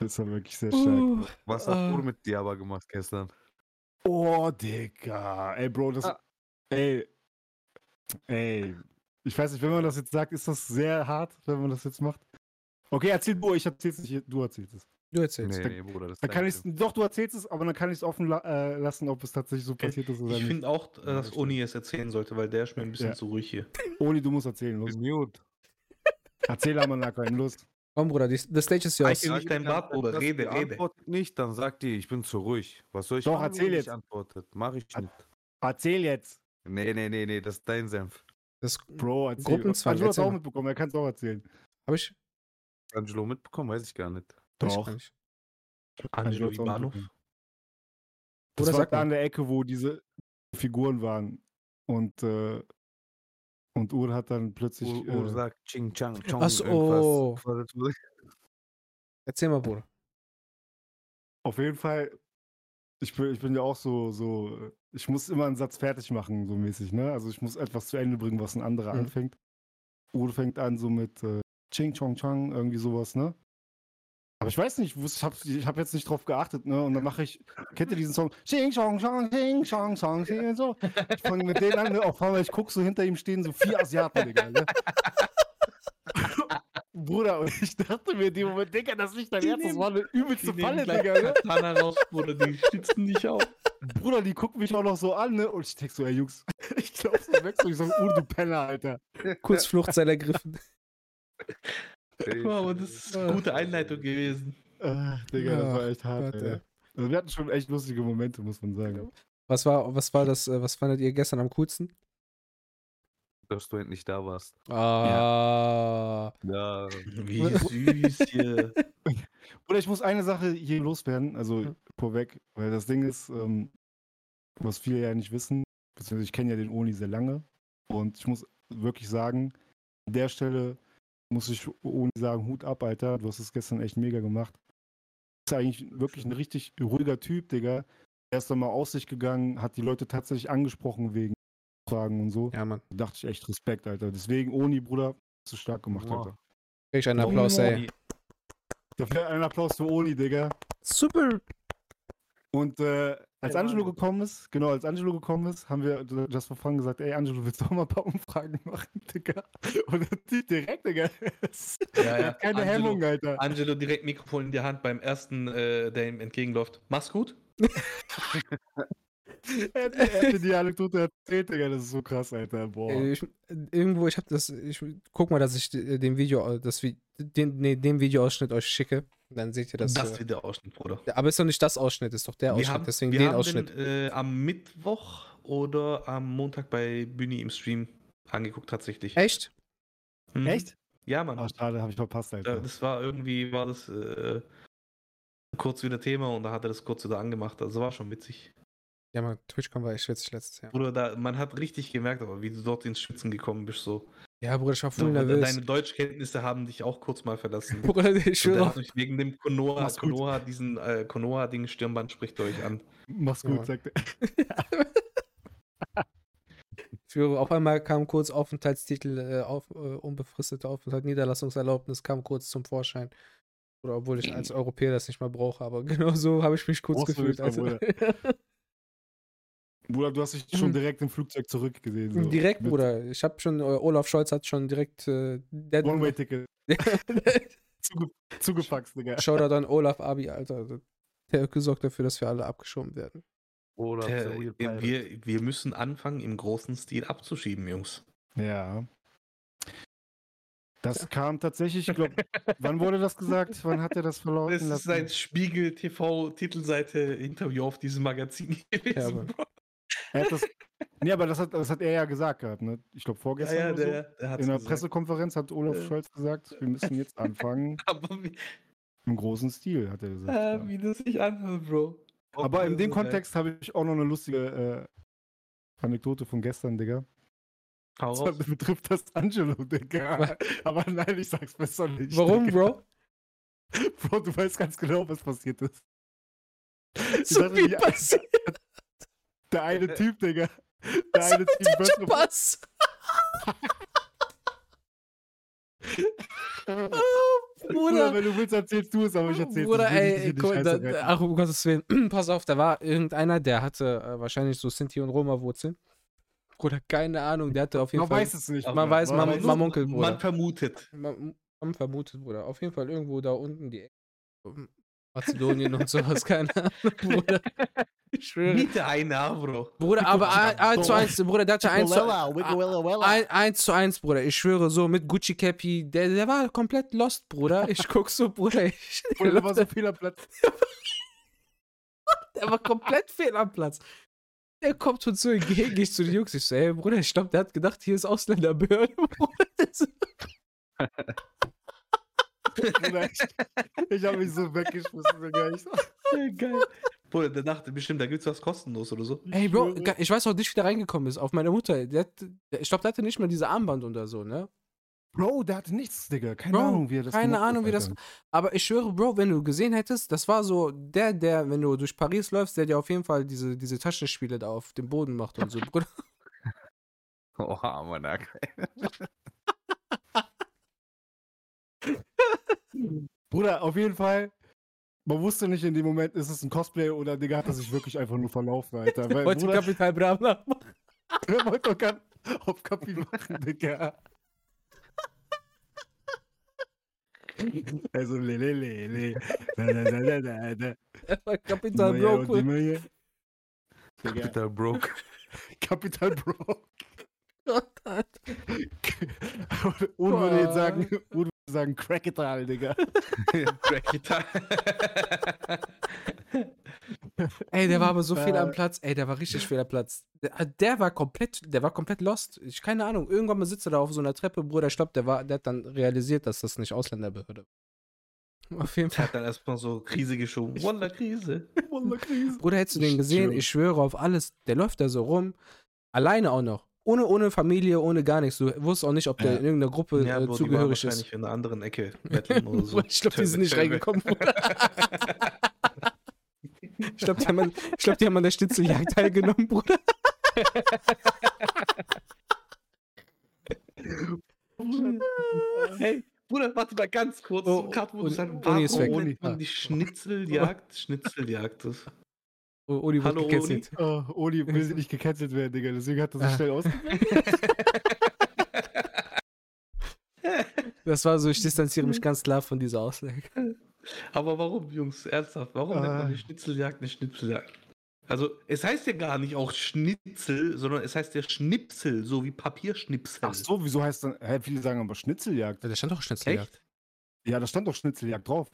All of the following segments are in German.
Das war wirklich sehr stark. Uh, Was hat Ah. Uhr mit dir aber gemacht gestern? Oh, Digga. Ey, Bro, das. Ah. Ey. Ey. Ich weiß nicht, wenn man das jetzt sagt, ist das sehr hart, wenn man das jetzt macht. Okay, erzähl du, ich erzähl's nicht, du erzählst es. du erzählst. Nee, nee, Bruder, das Dann kann ich's, doch, du erzählst es, aber dann kann ich es offen la äh, lassen, ob es tatsächlich so passiert ist oder Ich nicht. finde auch, äh, dass. Uni es erzählen sollte, weil der ist mir ein bisschen Ja. zu ruhig hier. Oli, du musst erzählen, los. Mute. Erzähl Amanaka, los. Komm, Bruder, die, the stage is yours. Nicht dein Bart, Bruder, rede, rede. Antwortet nicht, dann sagt die, ich bin zu ruhig. Was soll ich Doch, machen, erzähl jetzt. nicht antwortet? Mach ich nicht. Erzähl jetzt. Nee, nee, nee, nee, das ist dein Senf. Das Bro, erzähl. Gruppenzwang, Angelo hat auch mitbekommen, er kann es auch erzählen. habe ich. Angelo mitbekommen, weiß ich gar nicht. hab ich Doch. nicht. Angelo Ivanov. Das Oder war sag da an der Ecke, wo diese Figuren waren. Und, äh, und Ur hat dann plötzlich. Uhr, Uhr äh, sagt Ching Chang Chong. Ach so, irgendwas. oh. Erzähl mal, Bruder. Auf jeden Fall, ich bin, ich bin ja auch so, so, ich muss immer einen Satz fertig machen, so mäßig, ne? Also ich muss etwas zu Ende bringen, was ein anderer Mhm. anfängt. Udo fängt an so mit äh, Ching Chong Chang, irgendwie sowas, ne? Aber ich weiß nicht, ich, habe hab jetzt nicht drauf geachtet, ne? Und dann mache ich, kennt ihr diesen Song? Ching Chong Chong, Ching Chong Chong, und so. Ich fange mit denen an, ne? auf einmal, ich gucke so hinter ihm stehen so vier Asiaten, Digga, ne? Bruder, und ich dachte mir in dem Moment, Digga, das ist nicht dein Ernst, das war eine übelste Falle, Digga, ne? Katana raus, Bruder, die stützen dich auf. Bruder, die gucken mich auch noch so an, ne? Und ich denk so, ey Jungs, ich glaub so weg, so ich sag, oh, du Penner, Alter. Kurz Fluchtseil ergriffen. Aber das ist eine gute Einleitung gewesen. Ah, Digga, das war echt hart, Gott, ey. Also wir hatten schon echt lustige Momente, muss man sagen. Was war, was war das, äh, was fandet ihr gestern am coolsten? Dass du endlich da warst. Ah. Ja. Wie süß hier. Oder ich muss eine Sache hier loswerden, also Ja. vorweg, weil das Ding ist, ähm, was viele ja nicht wissen, beziehungsweise ich kenne ja den Oni sehr lange und ich muss wirklich sagen, an der Stelle muss ich Oni sagen, Hut ab, Alter, du hast es gestern echt mega gemacht. Ist eigentlich wirklich ein richtig ruhiger Typ, Digga. Er ist dann mal aus sich gegangen, hat die Leute tatsächlich angesprochen wegen Fragen und so. Ja, Mann. Da dachte ich echt Respekt, Alter. Deswegen, Oni, Bruder, hast du stark gemacht, Wow. Alter. Krieg ich einen Applaus, ey. Dafür ein Applaus für Oni, Digga. Super. Und äh, als Angelo gekommen ist, genau, als Angelo gekommen ist, haben wir das vor Fun gesagt, ey Angelo, willst du auch mal ein paar Umfragen machen, Digga? Und der Typ direkt, Digga. Ja, Er ja. keine Angelo- Hemmung, Alter. Angelo direkt Mikrofon in die Hand beim ersten, äh, der ihm entgegenläuft. Mach's gut. Er er mir die Anekdote erzählt, Digga, das ist so krass, Alter. Boah. Äh, Ich, irgendwo, ich habe das, ich guck mal, dass ich äh, den Video, das, Vi- den, nee, den Videoausschnitt euch schicke. Dann seht ihr das. Das äh, wird der Ausschnitt, Bruder. aber ist doch nicht das Ausschnitt, ist doch der Wir Ausschnitt, haben, deswegen wir den haben Ausschnitt. Den, äh, am Mittwoch oder am Montag bei Bühni im Stream angeguckt, tatsächlich. Echt? Mhm. Echt? Ja, Mann. Ah, schade, habe ich verpasst, Alter. das war irgendwie, war das äh, kurz wieder Thema und da hat er das kurz wieder angemacht. Also war schon witzig. Ja, man, TwitchCon war echt witzig letztes Jahr. Bruder, da, man hat richtig gemerkt, aber wie du dort ins Schwitzen gekommen bist. So. Ja, Bruder, ich war voll nervös. deine Deutschkenntnisse haben dich auch kurz mal verlassen. Bruder, ich schwöre. wegen dem Konoha. Konoha, diesen äh, Konoha-Ding Stirnband spricht euch an. Mach's Ja. gut, sagt er. Schwöre, auf einmal kam kurz Aufenthaltstitel, äh, auf, äh, unbefristete Aufenthalt, Niederlassungserlaubnis kam kurz zum Vorschein. Oder obwohl ich als Europäer das nicht mal brauche, aber genau so habe ich mich kurz Brauchst du gefühlt. Also, Bruder, du hast dich schon direkt im Flugzeug zurückgesehen. So. direkt, Mit Bruder. Ich habe schon, äh, Olaf Scholz hat schon direkt äh, One-Way-Ticket. Zuge zugefaxt, Digga. Shoutout an Olaf Abi, Alter. Der hat gesorgt dafür, dass wir alle abgeschoben werden. Oder Der, Pirate. wir, wir müssen anfangen, im großen Stil abzuschieben, Jungs. Ja. Das kam tatsächlich, ich glaube, wann wurde das gesagt? Wann hat er das verlauten Das ist lassen? ein Spiegel TV Titelseite Interview auf diesem Magazin gewesen. Ja, das, nee, aber das hat, das hat er ja gesagt gehabt, ne? Ich glaube ja, vorgestern ja, so. der, der hat In der Pressekonferenz hat Olaf Ja. Scholz gesagt, wir müssen jetzt anfangen Aber wie, im großen Stil, hat er gesagt. äh, ja. wie das sich anhört, Bro. Aber in dem So. Kontext habe ich auch noch eine lustige äh, Anekdote von gestern, Digga. Hau Das betrifft das Angelo, Digga. Aber nein, ich sag's besser nicht. Warum, Digga. Bro? Bro, du weißt ganz genau, was passiert ist. So dachte, viel passiert. Der eine Typ, Digga. Der Was eine mit Typ dem Böttcher- Spaß? Bruder, Bruder, wenn du willst, erzählst du es, aber ich erzähl's Bruder, ey, guck, da, ach, um Gottes Willen, pass auf, da war irgendeiner, der hatte äh, wahrscheinlich so Sinti und Roma-Wurzeln. Bruder, keine Ahnung, der hatte auf jeden Man Fall. weiß es nicht. Man weiß, man- es man munkelt, Bruder. Man vermutet. Man, man vermutet, Bruder. Auf jeden Fall irgendwo da unten die Ecke. Mazedonien und sowas, keine Ahnung, Bruder. Ich schwöre. Bitte ein Avro. Bruder, aber ein- eins zu eins, Bruder, der hatte eins zu, ein, eins zu eins, Bruder. Ich schwöre so mit Gucci Cappy, der, der war komplett lost, Bruder. Ich guck so, Bruder, ich, Bruder, da war so viel am Platz. der war komplett fehl am Platz. Der kommt uns so entgegen, ich zu den Jungs, ich so, ey, Bruder, ich glaube, der hat gedacht, hier ist Ausländerbehörde, Bruder. Ich habe mich so weggeschmissen. Digga. Ich, Geil. Bruder, der dachte bestimmt, da gibt's was kostenlos oder so. Ey, Bro, ich weiß auch nicht, wie der reingekommen ist. Auf meine Mutter. Der hat, der, ich glaube, der hatte nicht mal diese Armband oder so, ne? Bro, der hatte nichts, Digga. Keine Bro, Ahnung, wie er das Keine gemacht hat, Ahnung, wie das. Aber ich schwöre, Bro, wenn du gesehen hättest, das war so der, der, wenn du durch Paris läufst, der dir auf jeden Fall diese, diese Taschenspiele da auf dem Boden macht und so. Bruder. Oha, Mann. Bruder, auf jeden Fall. Man wusste nicht in dem Moment, ist es ein Cosplay oder Digga hat er sich wirklich einfach nur verlaufen, Alter. Weil, Wollte Bruder, Kapital Bra nachmachen. er wollte doch gar auf Kapi machen, Digga. Also, le, le, le, le. Da, da, da, da, da, da. Er war Kapital Immer Bro, hier und cool. immer hier. Digga, Capital Broke. Kapital Bro. Und würde jetzt sagen, und würde sagen, Cracketal, Digga. Crackita. Ey, der war aber so viel am Äh. Platz. Ey, der war richtig viel am Platz. Der, der war komplett, der war komplett lost. Ich keine Ahnung. Irgendwann mal sitzt er da auf so einer Treppe, Bruder. Ich glaube, der war, der hat dann realisiert, dass das nicht Ausländerbehörde. war. Auf jeden Der Fall. hat dann erstmal so Krise geschoben. Wunderkrise. Wunderkrise. Bruder, hättest du den gesehen? Ich schwöre auf alles. Der läuft da so rum. Alleine auch noch. Ohne, ohne Familie, ohne gar nichts. Du wusstest auch nicht, ob der Ja. in irgendeiner Gruppe Ja, äh, Bro, die waren zugehörig wahrscheinlich ist. in einer anderen Ecke oder so. ich glaube, die sind nicht reingekommen, Bruder. ich glaube, die, haben an- ich glaub, die haben an der Schnitzeljagd teilgenommen, Bruder. Hey, Bruder, warte mal ganz kurz. Oh, Kat, wo du sagst, ist warum weg. nennt man die Schnitzeljagd Schnitzeljagd? Das Oh, wurde Hallo, gecancelt. Oh, Oli will nicht gecancelt werden, Digga. Deswegen hat er so Ah. schnell aus. Das war so, ich distanziere mich ganz klar von dieser Aussage. Aber warum, Jungs? Ernsthaft? Warum nennt man Ah. die Schnitzeljagd nicht Schnitzeljagd? Also, es heißt ja gar nicht auch Schnitzel, sondern es heißt ja Schnipsel, so wie Papierschnipsel. Ach so, wieso heißt dann. Hä, viele sagen aber Schnitzeljagd. Da stand doch Schnitzeljagd. Echt? Ja, da stand doch Schnitzeljagd drauf.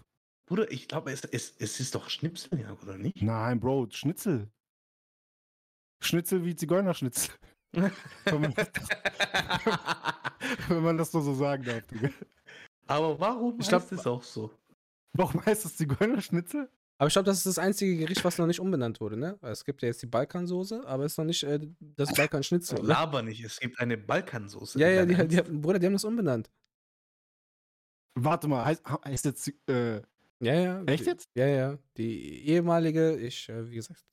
Bruder, ich glaube, es, es, es ist doch Schnipseljagd, oder nicht? Nein, Bro, Schnitzel. Schnitzel wie Zigeunerschnitzel. wenn, man das, wenn man das nur so sagen darf, Digga. Aber warum Ich glaub- heißt es auch so? Warum heißt das Zigeunerschnitzel? Aber ich glaube, das ist das einzige Gericht, was noch nicht umbenannt wurde, ne? Es gibt ja jetzt die Balkansoße, aber es ist noch nicht äh, das Balkanschnitzel. Ne? Laber nicht, es gibt eine Balkansoße. Ja, ja, die, die, haben- Bruder, die haben das umbenannt. Warte mal, heißt, heißt jetzt. Äh, Ja, ja. echt jetzt? Ja, ja. Die ehemalige, ich, äh, wie gesagt,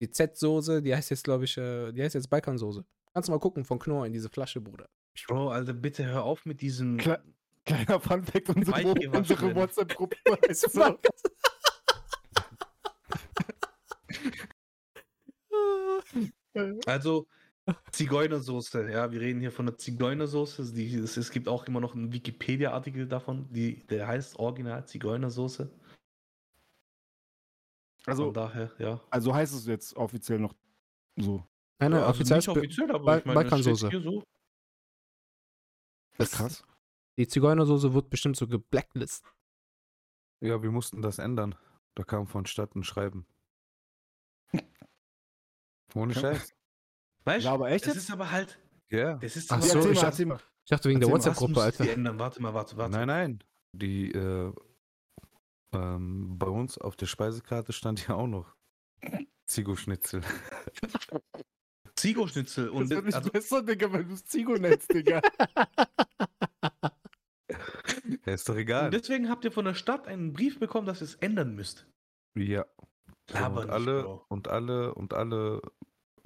die Z-Soße, die heißt jetzt, glaube ich, äh, die heißt jetzt Balkansoße. Kannst du mal gucken von Knorr in diese Flasche, Bruder. Bro, Alter, bitte hör auf mit diesem. Kle kleiner Funfact: unsere, unsere WhatsApp-Gruppe heißt so. Also, Zigeunersoße, ja, wir reden hier von der Zigeunersoße. Die, es, es gibt auch immer noch einen Wikipedia-Artikel davon, die, der heißt Original Zigeunersoße. Also, Von daher, ja. also heißt es jetzt offiziell noch so. Nein, nein, Ja, also offiziell nicht ist Be- offiziell, aber Bal- ich meine, Balkansoße. hier so. Das ist krass. Die Zigeunersoße wird bestimmt so geblacklistet. Ja, wir mussten das ändern. Da kam von Stadt ein Schreiben. Ohne. Scheiß. Weißt Ja, aber echt das jetzt? ist aber halt. Ja. Das ist Ach so, erzähl ich dachte-. Ich dachte wegen der WhatsApp-Gruppe, Alter. ändern? Warte mal, warte, warte. Nein, nein. Die, äh, ähm, bei uns auf der Speisekarte stand ja auch noch Zigo-Schnitzel. Zigo-Schnitzel. Das Und wird nicht also, besser, Digga, wenn du es Zigo nennst, Digga. Ja, ist doch und egal. deswegen habt ihr von der Stadt einen Brief bekommen, dass ihr es ändern müsst. Ja. So, und nicht, alle, Bro. und alle, und alle,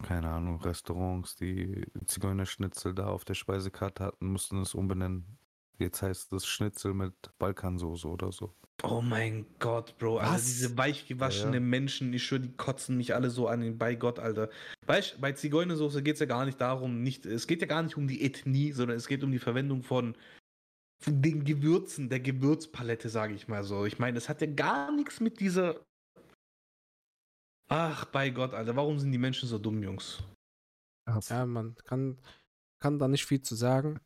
keine Ahnung, Restaurants, die Zigeunerschnitzel da auf der Speisekarte hatten, mussten es umbenennen. Jetzt heißt es Schnitzel mit Balkansoße oder so. Oh mein Gott, Bro. Was? diese weichgewaschenen Ja, ja. Menschen, ich schwöre, die kotzen mich alle so an. Bei Gott, Alter. Weißt bei Zigeunersoße geht es ja gar nicht darum, nicht, es geht ja gar nicht um die Ethnie, sondern es geht um die Verwendung von, von den Gewürzen, der Gewürzpalette, sage ich mal so. Ich meine, es hat ja gar nichts mit dieser. Ach, bei Gott, Alter, warum sind die Menschen so dumm, Jungs? Krass. Ja, man kann, kann da nicht viel zu sagen.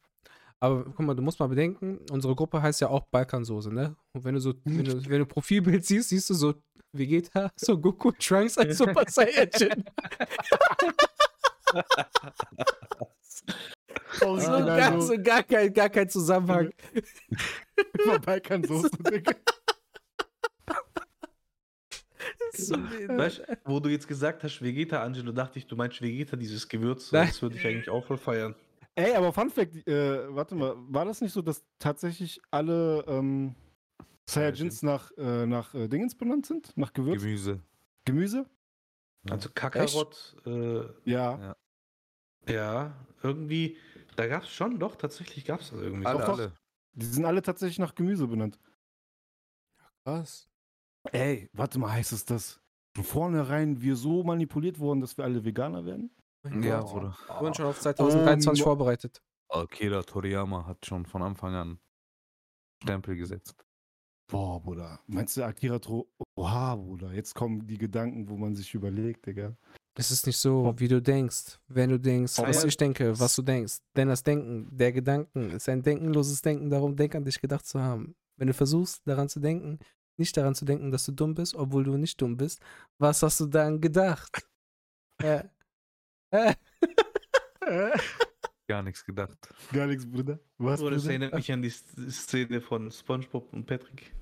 Aber guck mal, du musst mal bedenken, unsere Gruppe heißt ja auch Balkansoße, ne? Und wenn du so, wenn du, wenn du Profilbild siehst, siehst du so Vegeta, so Goku Trunks als Super Saiyajin. So, Original gar, so so gar, kein, gar kein Zusammenhang. immer Balkansoße, Digga. So, Weißt du, wo du jetzt gesagt hast, Vegeta, Angelo, dachte ich, du meinst Vegeta, dieses Gewürz. Nein. Das würde ich eigentlich auch voll feiern. Ey, aber Fun Fact, äh, warte mal, war das nicht so, dass tatsächlich alle ähm, Saiyajins nach, äh, nach äh, Dingens benannt sind? Nach Gewürz? Gemüse. Gemüse? Also Kakarot, äh, Ja. ja, irgendwie, da gab es schon, doch, tatsächlich gab es das irgendwie. Alle, Doch, doch. alle. Die sind alle tatsächlich nach Gemüse benannt. Was? Ey, warte mal, heißt es das? Von vornherein wir so manipuliert wurden, dass wir alle Veganer werden? Ja. Bruder. Wir wurden schon auf 2023 Oh, vorbereitet. Akira Toriyama hat schon von Anfang an Stempel gesetzt. Boah, Bruder. Meinst du Akira Tro... Oha, Bruder. Jetzt kommen die Gedanken, wo man sich überlegt, Digga. Es ist nicht so, wie du denkst. Wenn du denkst, was ich denke, was du denkst. Denn das Denken, der Gedanken ist ein denkenloses Denken, darum denk an dich gedacht zu haben. Wenn du versuchst, daran zu denken, nicht daran zu denken, dass du dumm bist, obwohl du nicht dumm bist, was hast du dann gedacht? Äh, äh, Gar nichts gedacht. Gar nichts, Bruder. Was, So, das Bruder? erinnert mich an die Szene von SpongeBob und Patrick.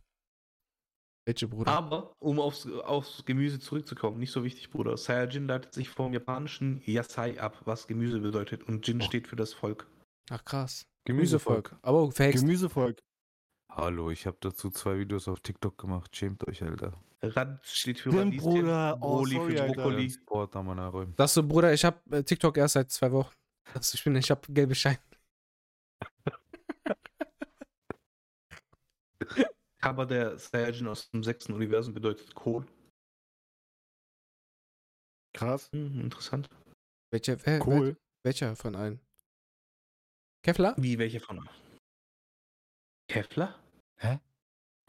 welche Bruder? Aber, um aufs, aufs Gemüse zurückzukommen, nicht so wichtig, Bruder. Saiyajin leitet sich vom japanischen Yasai ab, was Gemüse bedeutet. Und Jin Oh. steht für das Volk. Ach krass. Gemüsevolk. Gemüsevolk. Aber verhext. Gemüsevolk. Hallo, ich habe dazu zwei Videos auf TikTok gemacht. Schämt euch, Alter. Rad steht für Radieschen, Bruder. Oh, sorry, für. Brokkoli. Sport. Das so, Bruder, ich hab äh, TikTok erst seit zwei Wochen. Also ich bin, ich hab gelbe Schein. Aber der Saiyajin aus dem sechsten Universum bedeutet Kohl. Krass. Hm, interessant. Welcher, wer, wer, Cool. welcher von allen? Kevlar? Wie, welche von euch? Kevlar? Hä?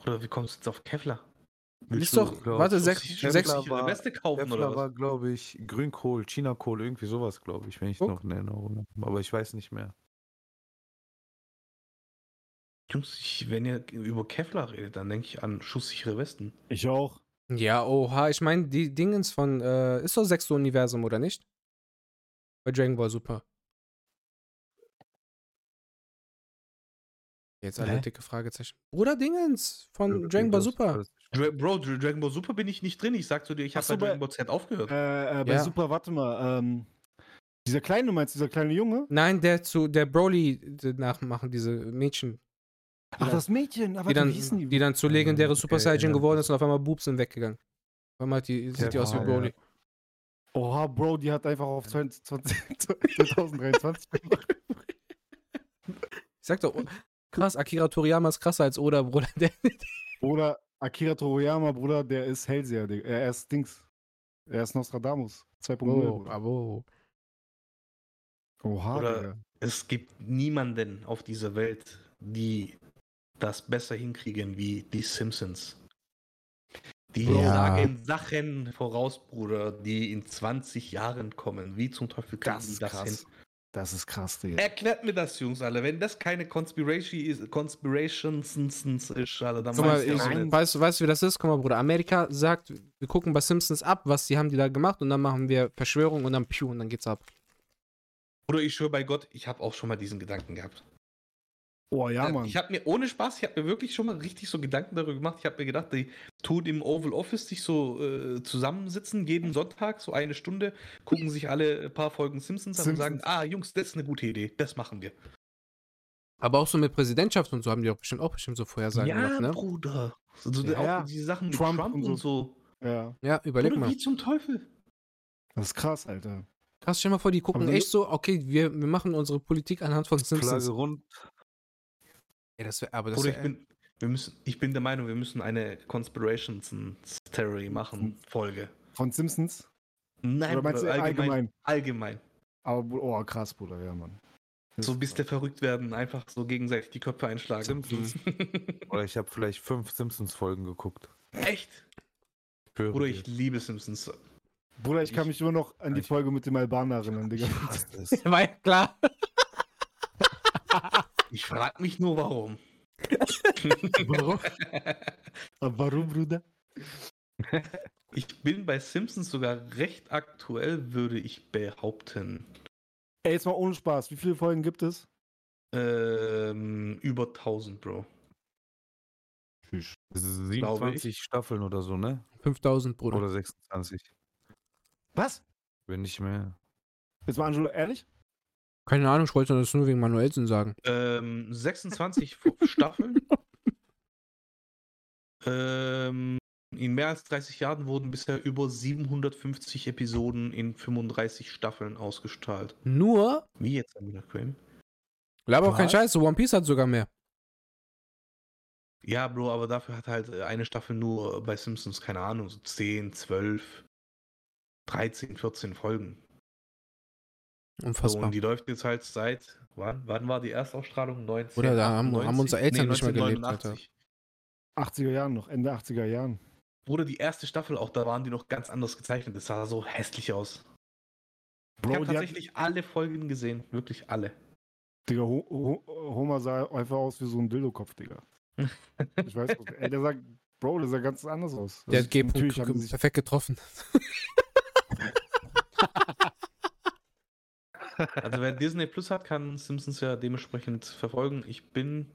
Oder wie kommst du jetzt auf Kevlar? Ist doch, glaub, warte, sechs, Kevlar sechs, war- Weste kaufen Kevlar oder war, was? glaube ich, Grünkohl, Chinakohl, irgendwie sowas, glaube ich, wenn ich Guck. noch in Erinnerung habe. Aber ich weiß nicht mehr. Jungs, ich, wenn ihr über Kevlar redet, dann denke ich an schusssichere Westen. Ich auch. Ja, oha, ich meine, die Dingens von, äh, ist doch sechste Universum, oder nicht? Bei Dragon Ball Super. Jetzt alle Hä? dicke Fragezeichen. Bruder Dingens von Ja, Dragon Ball Super. Dra Bro, Dra Dragon Ball Super bin ich nicht drin. Ich sag zu dir, ich habe bei Dragon Ball Z aufgehört. Äh, äh, bei Ja. Super, warte mal. Ähm, dieser kleine, meinst du, dieser kleine Junge? Nein, der zu, der Broly d- nachmachen, diese Mädchen. Ach, das Mädchen. Aber Die dann, wie hießen die? die dann zu legendäre Super okay, Saiyan ja. geworden ist und auf einmal Boobs sind weggegangen. Auf einmal die, sieht die aus wie ja, Broly. Oha, Bro, die hat einfach auf 20, 2023 gemacht. Ich sag doch, krass, Akira Toriyama ist krasser als Oda, Bruder. Der, Oder Akira Toriyama, Bruder, der ist Hellseher. Digga. Er ist Dings. Er ist Nostradamus. 2.0. oh, aber Oha, Oder- Digga. Es gibt niemanden auf dieser Welt, die das besser hinkriegen wie die Simpsons. Die Ja. sagen Sachen voraus, Bruder, die in 20 Jahren kommen. Wie zum Teufel kriegen Das die das krass. hin? Das ist krass, Digga. Erklärt mir das, Jungs, alle. Wenn das keine Conspiration ist, Conspirations ist, Alter, dann Guck mal, weiß ich Nein. nicht. weißt, du- weißt du, wie das ist? Guck mal, Bruder. Amerika sagt, wir gucken bei Simpsons ab, was die haben die da gemacht und dann machen wir Verschwörung und dann piu und dann geht's ab. Oder ich schwöre bei Gott, ich habe auch schon mal diesen Gedanken gehabt. Oh ja, Mann. Ich habe mir ohne Spaß, ich habe mir wirklich schon mal richtig so Gedanken darüber gemacht. Ich habe mir gedacht, die tun im Oval Office sich so äh, zusammensitzen, jeden Sonntag, so eine Stunde, gucken sich alle ein paar Folgen Simpsons an und sagen, ah, Jungs, das ist eine gute Idee, das machen wir. Aber auch so mit Präsidentschaft und so haben die auch bestimmt auch bestimmt so Vorhersagen ja, gemacht, ne? Bruder. Also, Ja, auch ja. diese Sachen mit Trump Trump, und und so. so. Ja, Ja, überleg Bruder, mal. wie zum Teufel? das ist krass, Alter. Krass, stell mal vor, die gucken echt so, okay, wir, wir machen unsere Politik anhand von Flagge Simpsons. rund. Ja, das wär, aber das Oder ich bin, wir müssen, ich bin der Meinung, wir müssen eine Conspirations Theory machen, Folge. Von Simpsons? Nein, Oder meinst du allgemein? Allgemein. Aber, oh, krass, Bruder, ja, Mann. So bis der verrückt werden, einfach so gegenseitig die Köpfe einschlagen. Simpsons. Oder ich habe vielleicht fünf Simpsons-Folgen geguckt. Echt? Schwöre Bruder, ich liebe Simpsons. Bruder, ich kann Ich- mich immer noch an die Folge mit dem Albaner erinnern, Digga. War ja klar. Ich frage mich nur, warum. Warum? Aber Warum, Bruder? Ich bin bei Simpsons sogar recht aktuell, würde ich behaupten. Ey, jetzt mal ohne Spaß. Wie viele Folgen gibt es? Ähm, über 1000, Bro. Tschüss. 27 Staffeln oder so, ne? 5000, Bruder. Oder 26. Was? Wenn nicht mehr. Jetzt mal, Angelo, ehrlich? Keine Ahnung, ich wollte das nur wegen Manuelsen sagen. Ähm, 26 F- Staffeln. Ähm, in mehr als 30 Jahren wurden bisher über 750 Episoden in 35 Staffeln ausgestrahlt. Nur, Wie jetzt, Amina Crane? aber auch kein? Scheiß, so One Piece hat sogar mehr. Ja, Bro, aber dafür hat halt äh, eine Staffel nur bei Simpsons, keine Ahnung, so 10, 12, 13, 14 Folgen. So, Unfassbar. und die läuft jetzt halt seit, wann, wann war die Erstausstrahlung? 19, Oder da haben- haben unsere Eltern nicht mehr gelebt, 1989. 80er Jahren noch, Ende 80er Jahren. Bruder, die erste Staffel, auch da waren die noch ganz anders gezeichnet. Das sah so hässlich aus. ich Bro, habe die hat, tatsächlich alle Folgen gesehen. Wirklich alle. Digga, Ho Ho Homer sah einfach aus wie so ein Dildo-Kopf, Digga. Ich weiß, ey, der sah, Bro, der sah ganz anders aus. Der Also, hat G. natürlich haben die sich, perfekt getroffen. Also wer Disney Plus hat, kann Simpsons ja dementsprechend verfolgen. Ich bin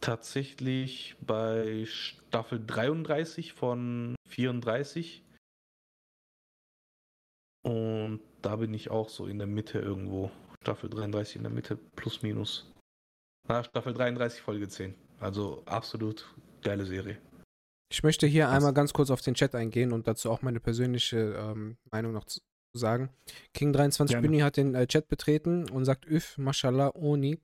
tatsächlich bei Staffel 33 von 34. Und da bin ich auch so in der Mitte irgendwo. Staffel 33 in der Mitte, plus minus. Na, Staffel 33, Folge 10. Also absolut geile Serie. Ich möchte hier einmal ganz kurz auf den Chat eingehen und dazu auch meine persönliche ähm, Meinung noch zu sagen. King23 Gerne. Bini hat den äh, Chat betreten und sagt, üff, mashallah, Oni.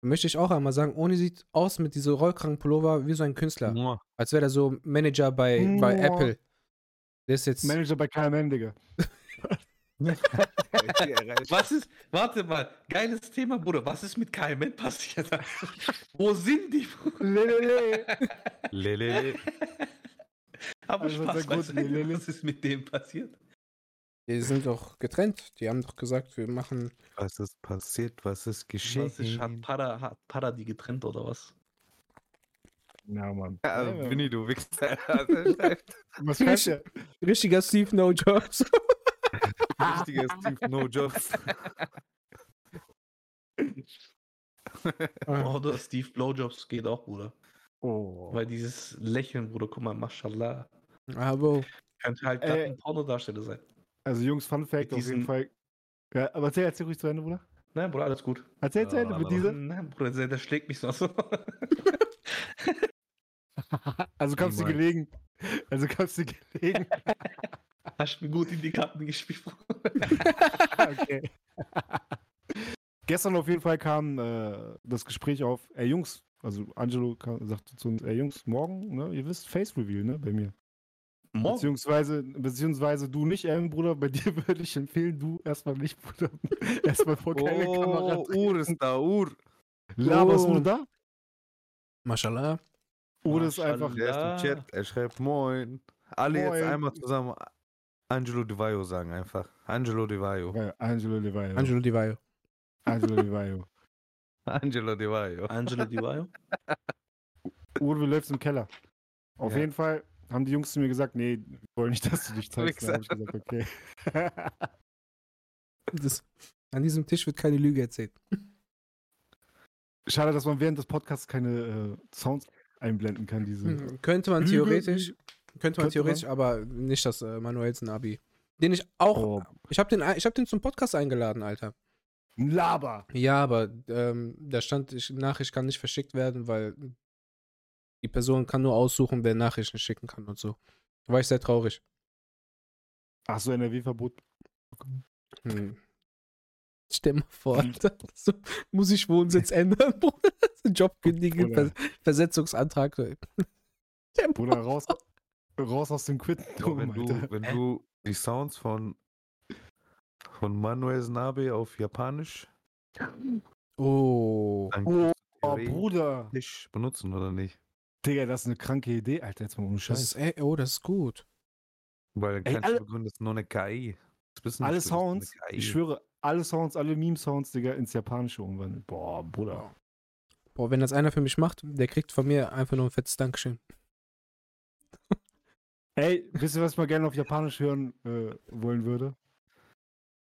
Da möchte ich auch einmal sagen, Oni sieht aus mit diesem Rollkragenpullover wie so ein Künstler. Mua. Als wäre der so Manager bei, bei. Apple. Der ist jetzt. Manager bei KMN, Digga. Was ist, warte mal, geiles Thema, Bruder. Was ist mit KMN passiert? Wo sind die? Lelele. Lele. Aber Also, Spaß beiseite, Lele. was ist mit dem passiert? Die sind doch getrennt. Die haben doch gesagt, wir machen. Was ist passiert? Was ist geschehen? Was ist, hat Pada, hat Pada die getrennt oder was? Ja, Mann. Ja, Ja, Winnie, du Wichser. Was schreibt der? Richtiger Steve No Jobs. Richtiger Steve No Jobs. Oder Steve Blowjobs geht auch, Bruder. Oh. Weil dieses Lächeln, Bruder, guck mal, mashallah. Aber Könnte halt Äh, ein Pornodarsteller sein. Also, Jungs, Fun Fact auf jeden Fall. Ja, aber erzähl, erzähl ruhig zu Ende, Bruder. Nein, Bruder, alles gut. Erzähl zu Ende mit dieser. Nein, Bruder, der, schlägt mich so. Also kamst du Niemals. gelegen. Also kamst du gelegen. Hast mir gut in die Karten gespielt, Bruder. okay. Gestern auf jeden Fall kam äh, das Gespräch auf, ey Jungs, also Angelo kam, sagte zu uns, ey Jungs, morgen, ne, ihr wisst, Face Reveal, ne, bei mir. Morgen. Beziehungsweise, beziehungsweise du nicht, ähm, Bruder, bei dir würde ich empfehlen, du erstmal nicht, Bruder. erstmal vor keine Kamera. Oh, Ur ist da, Ur. Oh. du da? Mashallah. Oder ist einfach. Der ist im Chat, er schreibt Moin. Alle Moin. jetzt einmal zusammen Angelo Di Vaio sagen einfach. Angelo Di Vaio. Angelo Di Vaio. Angelo Di Vaio. Angelo Di Vaio. Angelo Di Vaio. Angelo Di Vaio. Uhr, wie läuft's im Keller? Auf Ja. jeden Fall haben die Jungs zu mir gesagt, nee, wir wollen nicht, dass du dich zeigst. Dann hab ich gesagt, okay. Das, an diesem Tisch wird keine Lüge erzählt. Schade, dass man während des Podcasts keine äh, Sounds einblenden kann, diese. Hm, Könnte man Lüge, theoretisch, könnte man Könnte theoretisch, aber nicht das äh, Manuelsen Abi. Den ich auch, Oh, ich habe den, ich hab den zum Podcast eingeladen, Alter. Laber! Ja, aber ähm, da stand, ich, Nachricht kann nicht verschickt werden, weil die Person kann nur aussuchen, wer Nachrichten schicken kann und so. Da war ich sehr traurig. Ach so, NRW-Verbot. Hm. Stell mal vor, Alter. So, muss ich Wohnsitz ändern, Bruder. Job kündigen. Vers Versetzungsantrag. Bruder, raus, raus aus dem Bro, Quittenturm, wenn, du, wenn du die Sounds von, von Manuel Nabe auf Japanisch Oh. Oh, Bruder. benutzen, oder nicht? Digga, das ist eine kranke Idee, Alter. Jetzt mal ohne Das Scheiß. ist, ey, oh, das ist gut. Weil dann Ey, kannst alle- du begründen, das ist nur eine KI. Das wissen alle das Sounds, KI. ich schwöre, alle Sounds, alle Meme-Sounds, Digga, ins Japanische umwandeln. Boah, Bruder. Boah, wenn das einer für mich macht, der kriegt von mir einfach nur ein fettes Dankeschön. Ey, wisst ihr, was ich mal gerne auf Japanisch hören äh, wollen würde?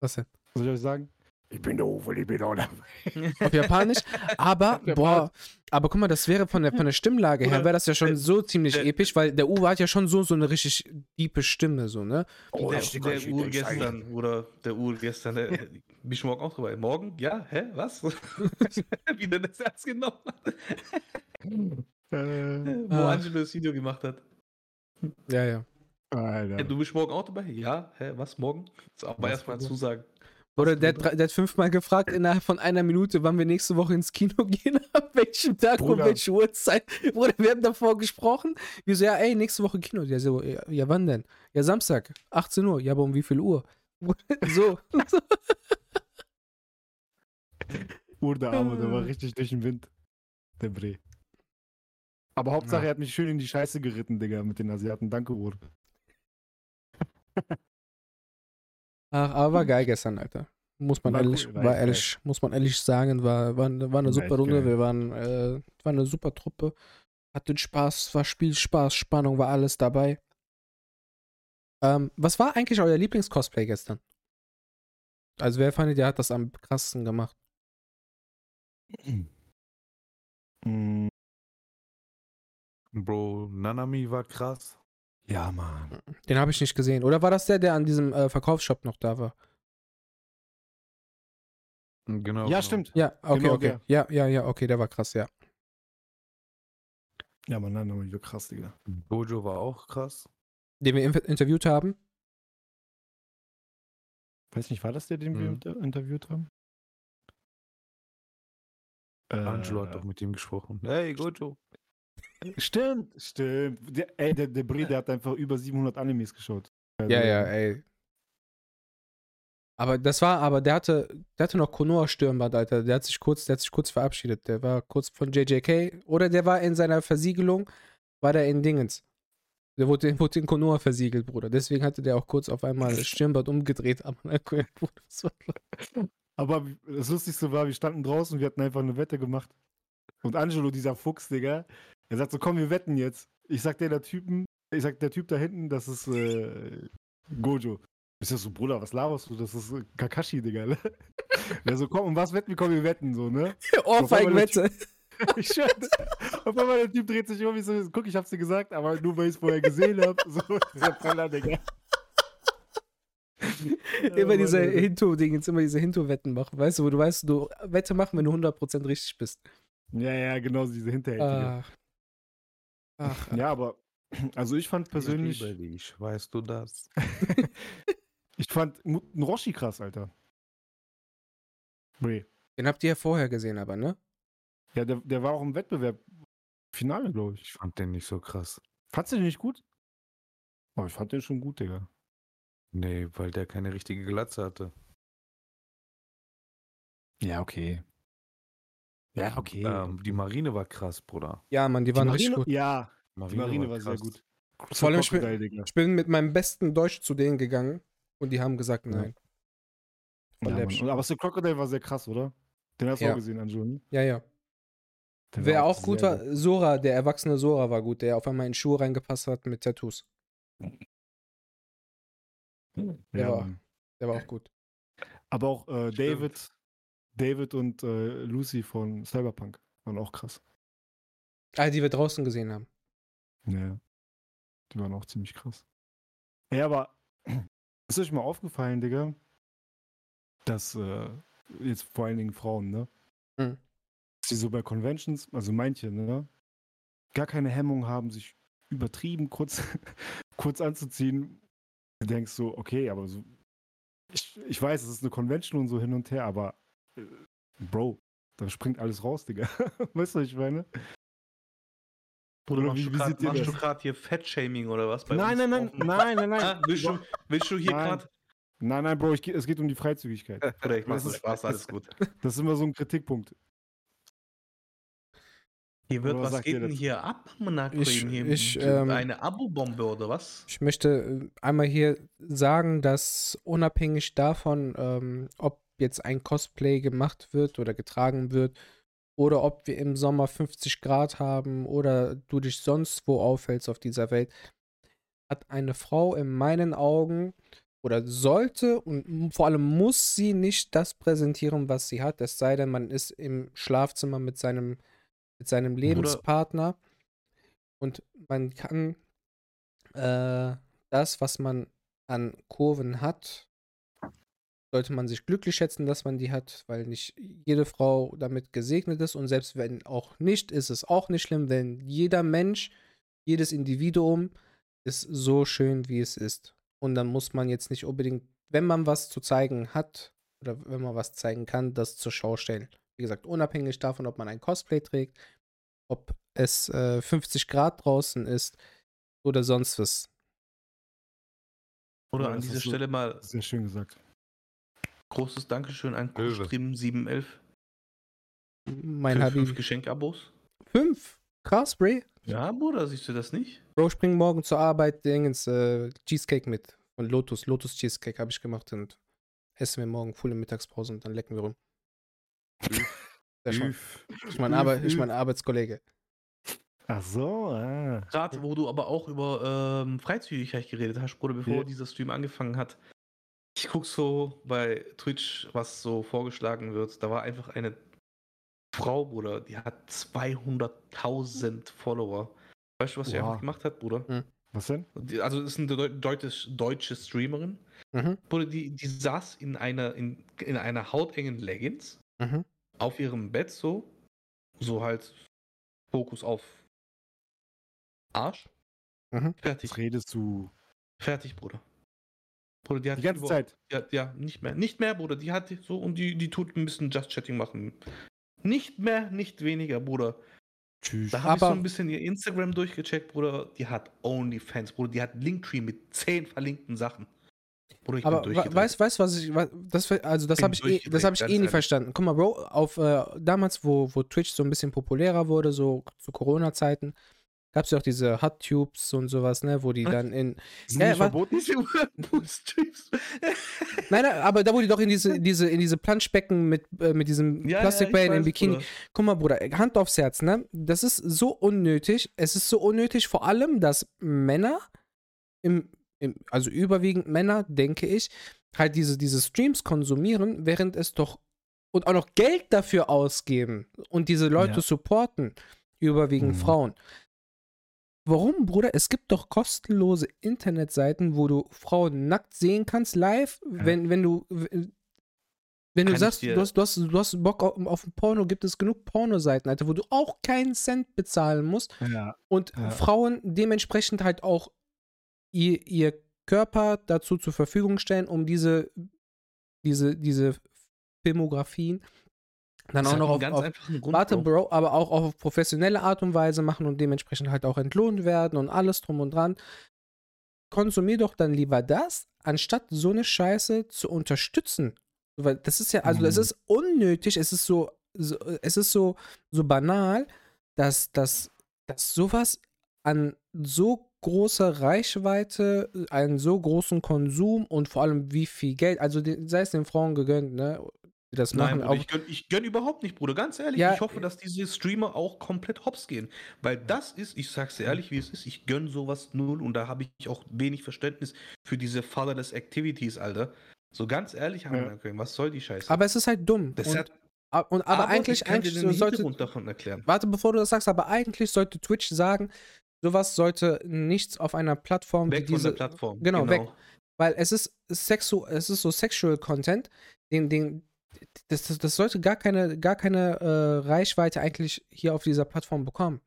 Was denn? Soll ich euch sagen? Ich bin der Uwe, ich bin auch da. Auf Japanisch. Aber, boah, aber guck mal, das wäre von der, von der Stimmlage her, wäre das ja schon der- so ziemlich der- episch, weil der Uwe hat ja schon so, so eine richtig diepe Stimme, so, ne? Oh, der, der Uhr wieder gestern oder der Uhr gestern, der, bin ich morgen auch dabei. Morgen? Ja? Hä? Was? Wie der das ernst genommen hat. Äh, Wo Ah. Angelo das Video gemacht hat. Ja, ja. Alter. Hey, du bist morgen auch dabei? Ja? Hä? Was? Morgen? Aber erstmal zusagen. Oder Was, der, der hat fünfmal gefragt innerhalb von einer Minute, wann wir nächste Woche ins Kino gehen, ab welchem Tag und Bruder. welche Uhrzeit. Bruder, wir haben davor gesprochen. Wir so, ja, ey, nächste Woche Kino. Ja, so, ja, ja, wann denn? Ja, Samstag, 18 Uhr. Ja, aber um wie viel Uhr? so. Bruder, der Arme, der war richtig durch den Wind. Der Bre. Aber Hauptsache, Ja. er hat mich schön in die Scheiße geritten, Digga, mit den Asiaten. Danke, Bruder. Ach, aber war geil gestern, Alter. Muss man War cool, ehrlich, war war ehrlich, muss man ehrlich sagen, war, war, war eine super Runde. geil. Wir waren, äh, war eine super Truppe. Hatte Spaß, war Spiel, Spaß, Spannung, war alles dabei. Ähm, was war eigentlich euer Lieblings-Cosplay gestern? Also wer fandet ihr hat das am krassesten gemacht? Mm, Bro, Nanami war krass. Ja, Mann. Den habe ich nicht gesehen. Oder war das der, der an diesem äh, Verkaufsshop noch da war? Genau. Ja, genau. stimmt. Ja, okay, Genau okay. der. Ja, ja, ja, okay, der war krass, ja. Ja, Mann, nein, aber krass, Digga. Bojo war auch krass. Den wir in- interviewt haben. Weiß nicht, war das der, den wir Mhm. inter interviewt haben? Angelo hat Äh, doch mit ihm gesprochen. Hey, Gojo. Stimmt, stimmt. Der, ey, der, der Bre, der hat einfach über 700 Animes geschaut. Also, Ja, ja, ey. Aber das war, aber der hatte, der hatte noch Konoha Stirnband, Alter. Der hat sich kurz, der hat sich kurz verabschiedet. Der war kurz von JJK. Oder der war in seiner Versiegelung, war der in Dingens. Der wurde, wurde in Konoha versiegelt, Bruder. Deswegen hatte der auch kurz auf einmal das Stirnband umgedreht. Aber das Lustigste war, wir standen draußen wir hatten einfach eine Wette gemacht. Und Angelo, dieser Fuchs, Digga, er sagt so, komm, wir wetten jetzt. Ich sag der, der Typen, ich sag, der Typ da hinten, das ist äh, Gojo. Ich sag so, Bruder, was laberst du? Das ist äh, Kakashi, Digga. Ne? Der so, komm, um was wetten wir? Komm, wir wetten, so, ne? Ohrfeigenwette. Ich schwör, auf einmal der Typ dreht sich um, ich so, guck, ich hab's dir gesagt, aber nur weil ich es vorher gesehen hab. So, dieser Preller, Digga. Immer Oh, diese Alter. Hinto-Dingens, immer diese Hinto-Wetten machen. Weißt du, wo du weißt, du Wette machen, wenn du 100% richtig bist. Ja, ja, genau, diese Hinterhältige. Ach. Ach, Ja, aber, also ich fand persönlich. Ich liebe dich, weißt du das? Ich fand einen Roshi krass, Alter. Nee. Den habt ihr ja vorher gesehen, aber, ne? Ja, der, der war auch im Wettbewerb. Finale, glaube Ich ich. fand den nicht so krass. Fandst du den nicht gut? Aber ich fand den schon gut, Digga. Nee, weil der keine richtige Glatze hatte. Ja, okay. Ja, okay. Ähm, die Marine war krass, Bruder. Ja, Mann, die die waren Marine, richtig gut. Ja, die Marine war sehr krass. gut. Vor allem, ich bin-. Ich bin mit meinem besten Deutsch zu denen gegangen und die haben gesagt, Ja. nein. Ja. Mann. Aber Sir Crocodile war sehr krass, oder? Den hast du Ja. auch gesehen, Anjoni. Ja, ja. Der Wer auch gut sehr war, Sora, der erwachsene Sora war gut, der auf einmal in Schuhe reingepasst hat mit Tattoos. Ja, Der war- Mann. Der war auch gut. Aber auch äh, Stimmt. David, David und äh, Lucy von Cyberpunk waren auch krass. Ah, die wir draußen gesehen haben. Ja. Die waren auch ziemlich krass. Ja, aber ist euch mal aufgefallen, Digga, dass äh, jetzt vor allen Dingen Frauen, ne? Mhm. Dass die so bei Conventions, also manche, ne? Gar keine Hemmung haben, sich übertrieben kurz, kurz anzuziehen. Du denkst so, okay, aber so, Ich, ich weiß, es ist eine Convention und so hin und her, aber Bro, da springt alles raus, Digga. weißt du, was ich meine? Bruder, machst wie- du grad- machst das? du gerade hier Fettshaming oder was? bei Nein, nein, nein, nein, nein, nein. Ah, willst, du, willst du hier gerade. Nein, nein, Bro, ich, es geht um die Freizügigkeit. Oder ich mach Das so ist- Spaß, alles gut. Das ist immer so ein Kritikpunkt. Hier wird, was was geht denn hier ab, Monaco? Ich- hier ich, ähm, eine Abo-Bombe oder was? Ich möchte äh, einmal hier sagen, dass unabhängig davon, ähm, ob jetzt ein Cosplay gemacht wird oder getragen wird oder ob wir im Sommer 50 Grad haben oder du dich sonst wo aufhältst auf dieser Welt, hat eine Frau in meinen Augen oder sollte und vor allem muss sie nicht das präsentieren, was sie hat, es sei denn, man ist im Schlafzimmer mit seinem, mit seinem Lebenspartner. Und man kann äh, das, was man an Kurven hat, sollte man sich glücklich schätzen, dass man die hat, weil nicht jede Frau damit gesegnet ist und selbst wenn auch nicht, ist es auch nicht schlimm, denn jeder Mensch, jedes Individuum ist so schön, wie es ist. Und dann muss man jetzt nicht unbedingt, wenn man was zu zeigen hat oder wenn man was zeigen kann, das zur Schau stellen. Wie gesagt, unabhängig davon, ob man ein Cosplay trägt, ob es äh, 50 Grad draußen ist oder sonst was. Oder an dieser Stelle mal Sehr schön gesagt. Großes Dankeschön an Löwe. Kostream 711 Mein Habibi. fünf Geschenkabos. Fünf? Krass, Bray. Ja, Bruder, siehst du das nicht? Bro, ich bring morgen zur Arbeit Dingens, äh, Cheesecake mit. Von Lotus. Lotus Cheesecake habe ich gemacht und essen wir morgen volle Mittagspause und dann lecken wir rum. Üff. Ich mein, Arbe ich mein Arbeitskollege. Ach so, ah. Gerade wo du aber auch über ähm, Freizügigkeit geredet hast, Bruder, bevor Ja. dieser Stream angefangen hat. Ich guck so bei Twitch, was so vorgeschlagen wird. Da war einfach eine Frau, Bruder, die hat 200.000 Follower. Weißt du, was sie Wow. einfach gemacht hat, Bruder? Was denn? Also, das ist eine deu deutsche, deutsche Streamerin. Mhm. Bruder, die, die saß in einer, in, in einer hautengen Leggings Mhm. auf ihrem Bett so. So halt Fokus auf Arsch. Mhm. Fertig. Jetzt redest du Fertig, Bruder. Bruder, die hat die ganze über- Zeit. Die hat, ja, nicht mehr. Nicht mehr, Bruder. Die hat so und die, die tut ein bisschen Just Chatting machen. Nicht mehr, nicht weniger, Bruder. Tschüss. Da habe ich so ein bisschen ihr Instagram durchgecheckt, Bruder. Die hat OnlyFans, Bruder. Die hat Linktree mit 10 verlinkten Sachen. Bruder, ich Aber bin durchgedreht. weißt du, was ich, das, also das habe ich, eh, das hab ich eh nie ehrlich. verstanden. Guck mal, Bro, auf äh, damals, wo, wo Twitch so ein bisschen populärer wurde, so zu Corona-Zeiten, gab es ja auch diese Hot Tubes und sowas, ne, wo die dann in, Sind Ja, die verboten? Nein, nein, aber da wo die doch in diese, in diese, in diese Planschbecken mit, äh, mit diesem Ja, Plastikbällen ja, im Bikini, Bruder. Guck mal, Bruder, Hand aufs Herz, ne? Das ist so unnötig. Es ist so unnötig, vor allem, dass Männer, im, im, also überwiegend Männer, denke ich, halt diese, diese Streams konsumieren, während es doch und auch noch Geld dafür ausgeben und diese Leute Ja. supporten, überwiegend Mhm. Frauen. Warum, Bruder? Es gibt doch kostenlose Internetseiten, wo du Frauen nackt sehen kannst, live, wenn, wenn du, wenn du sagst, du hast, du, hast, du hast Bock auf, auf ein Porno, gibt es genug Pornoseiten, Alter, wo du auch keinen Cent bezahlen musst Ja. und Ja. Frauen dementsprechend halt auch ihr, ihr Körper dazu zur Verfügung stellen, um diese, diese, diese Filmografien dann Das auch hat noch auf, auf. Warte, Bro. Aber auch auf professionelle Art und Weise machen und dementsprechend halt auch entlohnt werden und alles drum und dran. Konsumier doch dann lieber das, anstatt so eine Scheiße zu unterstützen. Weil das ist ja, also das Mhm. ist unnötig, es ist so, so es ist so, so banal, dass, dass, dass sowas an so großer Reichweite, einen so großen Konsum und vor allem wie viel Geld, also sei es den Frauen gegönnt, ne, die das Nein, machen. Bruder, auch, ich gönn, ich gönn überhaupt nicht, Bruder. Ganz ehrlich, Ja, ich hoffe, dass diese Streamer auch komplett hops gehen. Weil das ist, ich sag's dir ehrlich, wie es ist, ich gönn sowas null und da habe ich auch wenig Verständnis für diese Fatherless Activities, Alter. So ganz ehrlich, haben Ja. was soll die Scheiße? aber es ist halt dumm. das und, hat, und, aber, eigentlich, ich kann eigentlich den sollte, davon erklären. warte, bevor du das sagst, aber eigentlich sollte Twitch sagen, sowas sollte nichts auf einer Plattform Weg wie von diese, der Plattform. genau, weg. weil es ist sexu es ist so sexual Content, den, den, das, das, das sollte gar keine, gar keine äh, Reichweite eigentlich hier auf dieser Plattform bekommen.